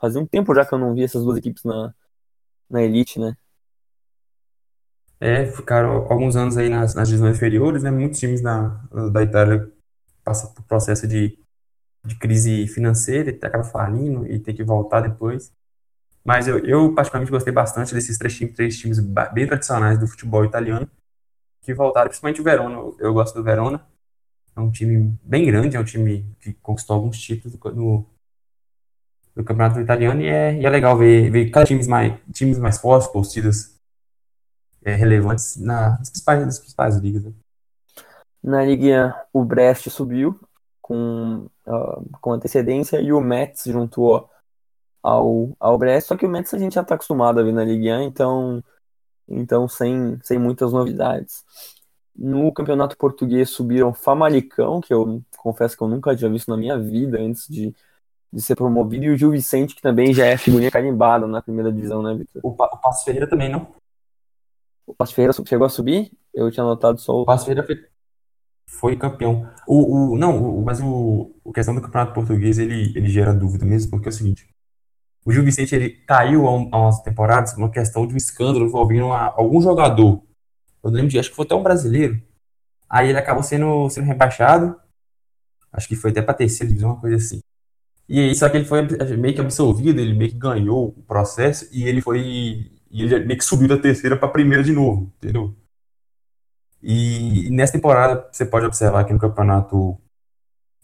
Fazia um tempo já que eu não vi essas duas equipes na, na elite, né? É, ficaram alguns anos aí nas, nas divisões inferiores, né? Muitos times da, da Itália passam por processo de, de crise financeira, e acaba falindo e tem que voltar depois. Mas eu, eu particularmente gostei bastante desses três times, três times bem tradicionais do futebol italiano que voltaram, principalmente o Verona. Eu, gosto do Verona, é um time bem grande, é um time que conquistou alguns títulos no, no campeonato italiano e é, e é legal ver, ver cada times mais, times mais fortes, torcidas é, relevantes na, nas, principais, nas principais ligas. Né? Na Liga, o Brest subiu com, uh, com antecedência e o Metz juntou ao, ao Brest, só que o Metz a gente já está acostumado a ver na Liga, então, então sem, sem muitas novidades. No campeonato português subiram Famalicão, que eu confesso que eu nunca tinha visto na minha vida antes de, de ser promovido, e o Gil Vicente, que também já é figurinha carimbada na primeira divisão, né, Vitor? O, o Passo Ferreira também, não? O Passo Ferreira chegou a subir? Eu tinha notado só o. Passo Ferreira foi, campeão. O, o, não, o, mas o, o questão do campeonato português ele, ele gera dúvida mesmo, porque é o seguinte: o Gil Vicente ele caiu há, um, há umas temporadas por uma questão de um escândalo envolvendo uma, algum jogador eu lembro de, acho que foi até um brasileiro. Aí ele acabou sendo, sendo rebaixado. Acho que foi até pra terceira divisão, uma coisa assim. E aí, só que ele foi meio que absolvido, ele meio que ganhou o processo e ele foi. E ele meio que subiu da terceira pra primeira de novo, entendeu? E, nessa temporada, você pode observar que no campeonato,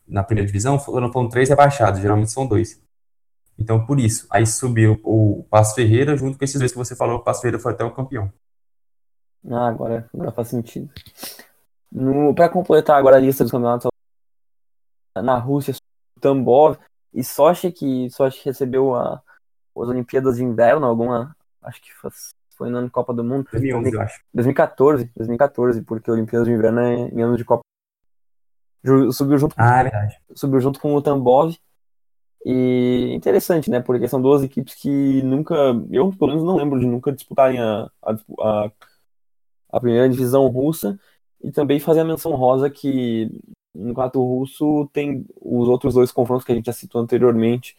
na primeira divisão, foram, foram três rebaixados, geralmente são dois. Então, por isso, aí subiu o Passo Ferreira, junto com esses dois que você falou, o Passo Ferreira foi até o campeão. Ah, agora, agora faz sentido. Pra completar agora a lista dos campeonatos na Rússia, Tambov e Sochi, que Sochi recebeu a, as Olimpíadas de Inverno, alguma, acho que foi no ano Copa do Mundo. 2011, eu acho. 2014, 2014, porque Olimpíadas de Inverno é em ano de Copa. Subiu junto, ah, é verdade. subiu junto com o Tambov. E interessante, né? Porque são duas equipes que nunca, eu pelo menos não lembro de nunca disputarem a, a, a a primeira divisão russa, e também fazer a menção rosa que no campeonato russo tem os outros dois confrontos que a gente já citou anteriormente.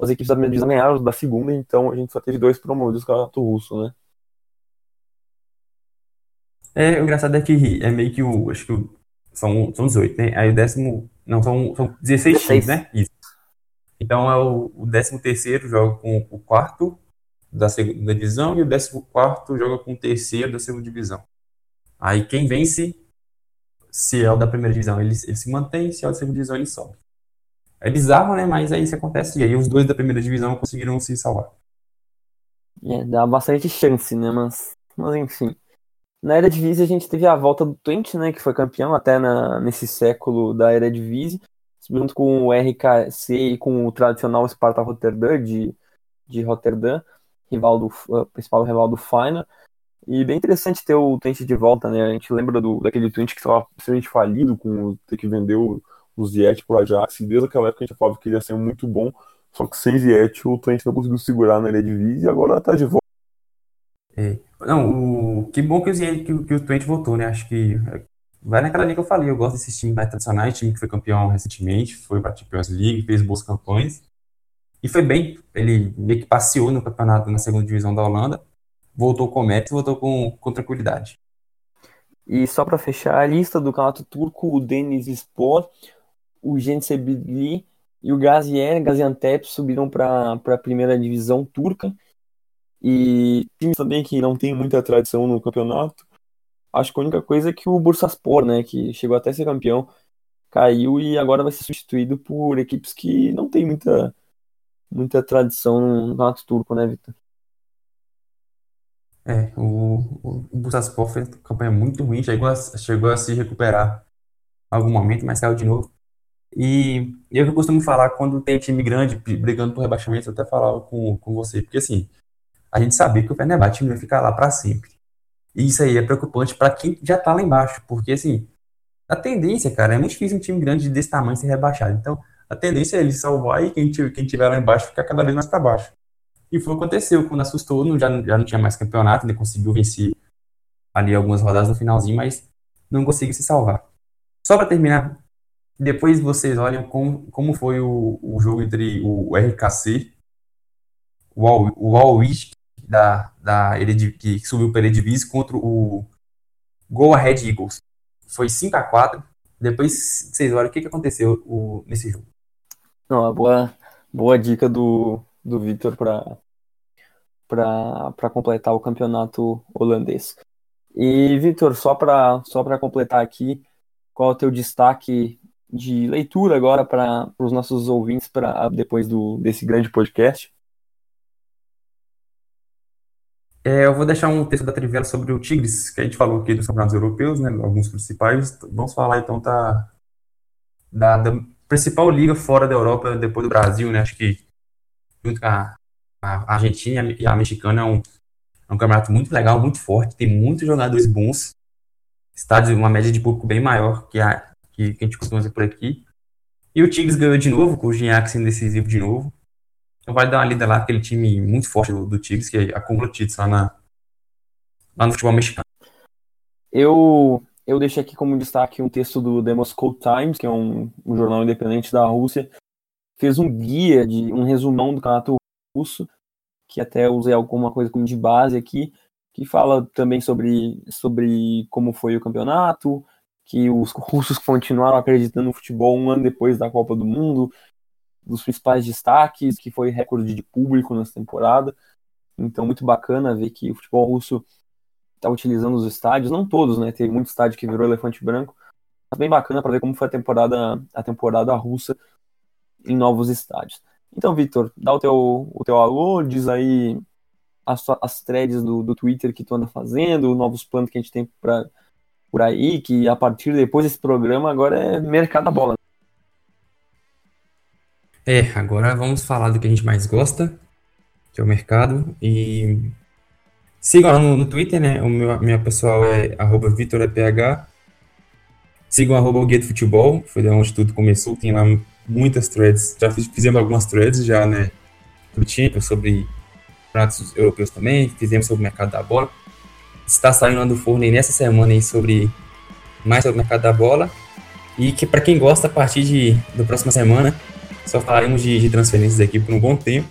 As equipes da primeira divisão ganharam da segunda, então a gente só teve dois promovidos no campeonato russo, né? É, o engraçado é que é meio que o. Acho que o, são, são 18, né? Aí o décimo. Não, são, são 16, 16. times, né? Isso. Então é o, o décimo terceiro joga com o quarto, da segunda divisão e o 14 joga com o terceiro da segunda divisão. Aí quem vence, se é o da primeira divisão, ele, ele se mantém, se é o da segunda divisão, ele sobe. É bizarro, né? Mas aí isso acontece. E aí os dois da primeira divisão conseguiram se salvar. É, dá bastante chance, né? Mas, mas enfim. Na Eredivisie a gente teve a volta do Twente, né? Que foi campeão até na, nesse século da Eredivisie. Junto com o RKC e com o tradicional Sparta Rotterdam de, de Rotterdam rival do, uh, principal rival do Final. E bem interessante ter o Twente de volta, né? A gente lembra do, daquele Twente que estava extremamente falido com ter que vender o, Ziet pro Ajax. E desde aquela época a gente falava que ele ia ser muito bom. Só que sem Ziet o Twente não conseguiu segurar na Eredivisie e agora tá de volta. É. Não, o, que bom que o, Ziet, que, que o Twente voltou, né? Acho que vai naquela linha que eu falei. Eu gosto desses times mais tradicionais, time que foi campeão recentemente, foi pra Champions League, fez boas campanhas. E foi bem, ele meio que passeou no campeonato na segunda divisão da Holanda, voltou com meta e voltou com, com tranquilidade. E só para fechar a lista do campeonato turco, o Deniz Spor, o Gençebirliğ e o Gazier, Gaziantep subiram para a primeira divisão turca. E times também que não tem muita tradição no campeonato. Acho que a única coisa é que o Bursaspor, né, que chegou até ser campeão, caiu e agora vai ser substituído por equipes que não tem muita, muita tradição no campeonato turco, né, Vitor? É, o, o, Bursaspor fez uma campanha muito ruim, chegou a, chegou a se recuperar algum momento, mas caiu de novo. E eu costumo falar quando tem time grande brigando por rebaixamento, eu até falava com, com você, porque assim, a gente sabia que o Fenerbahçe não ia ficar lá para sempre. E isso aí é preocupante para quem já tá lá embaixo, porque assim, a tendência, cara, é muito difícil um time grande desse tamanho ser rebaixado. Então, a tendência é ele salvar e quem, quem tiver lá embaixo ficar cada vez mais para baixo. E foi o que aconteceu, quando assustou, não, já, já não tinha mais campeonato, ele conseguiu vencer ali algumas rodadas no finalzinho, mas não conseguiu se salvar. Só para terminar, depois vocês olham como, como foi o, o jogo entre o RKC, o All, o da, da que subiu para Eredivisie contra o Go Ahead Eagles. Foi 5 a 4 Depois vocês olham o que, que aconteceu o, nesse jogo. Não, boa, boa dica do, do Victor para completar o campeonato holandês. E, Victor, só para só completar aqui, qual é o teu destaque de leitura agora para os nossos ouvintes para depois do, desse grande podcast? É, eu vou deixar um texto da Trivela sobre o Tigres, que a gente falou aqui dos campeonatos europeus, né, alguns principais. Vamos falar então da, da, da principal liga fora da Europa, depois do Brasil, né? Acho que junto com a, a Argentina e a mexicana é um, é um campeonato muito legal, muito forte, tem muitos jogadores bons, estádios, uma média de público bem maior que a, que, que a gente costuma ver por aqui. E o Tigres ganhou de novo, com o Gignac sendo decisivo de novo. Então vai dar uma lida lá, aquele time muito forte do, do Tigres, que acumula títulos lá, na, lá no futebol mexicano. Eu, eu deixei aqui como destaque um texto do The Moscow Times, que é um, um jornal independente da Rússia, fez um guia, de um resumão do campeonato russo, que até usei alguma coisa como de base aqui, que fala também sobre, sobre como foi o campeonato, que os russos continuaram acreditando no futebol um ano depois da Copa do Mundo, dos principais destaques, que foi recorde de público nessa temporada. Então, muito bacana ver que o futebol russo está utilizando os estádios, não todos, né? Teve muito estádio que virou elefante branco, mas bem bacana para ver como foi a temporada, a temporada russa em novos estádios. Então, Victor, dá o teu, o teu alô, diz aí as, as threads do, do Twitter que tu anda fazendo, novos planos que a gente tem pra, por aí, que a partir depois desse programa agora é mercado da bola. É, agora vamos falar do que a gente mais gosta, que é o mercado. E sigam lá no, no Twitter, né? O meu minha pessoal é VitorEPH. Sigam o Guia do Futebol, foi de onde tudo começou. Tem lá muitas threads, já fiz, fizemos algumas threads já, né, sobre Champions, sobre pratos europeus também, fizemos sobre o mercado da bola. Está saindo lá do forno aí nessa semana aí sobre mais sobre o mercado da bola. E que para quem gosta, a partir de, da próxima semana, só falaremos de, de transferências aqui por um bom tempo.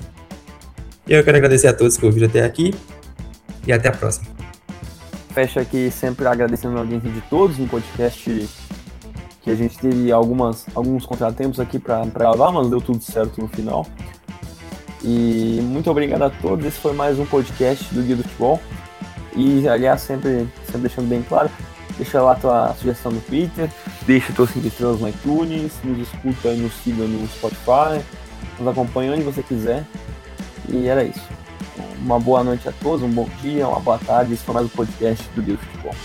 E eu quero agradecer a todos que ouviram até aqui e até a próxima. Fecha aqui sempre agradecendo a audiência de todos no podcast que a gente teve algumas, alguns contratempos aqui para gravar, mas deu tudo certo no final. E muito obrigado a todos. Esse foi mais um podcast do Guia do Futebol. E, aliás, sempre, sempre deixando bem claro, deixa lá tua sugestão no Twitter, deixa tuas 5 estrelas no iTunes, nos escuta e nos siga no Spotify, nos acompanha onde você quiser. E era isso. Uma boa noite a todos, um bom dia, uma boa tarde. Esse foi mais um podcast do do Futebol.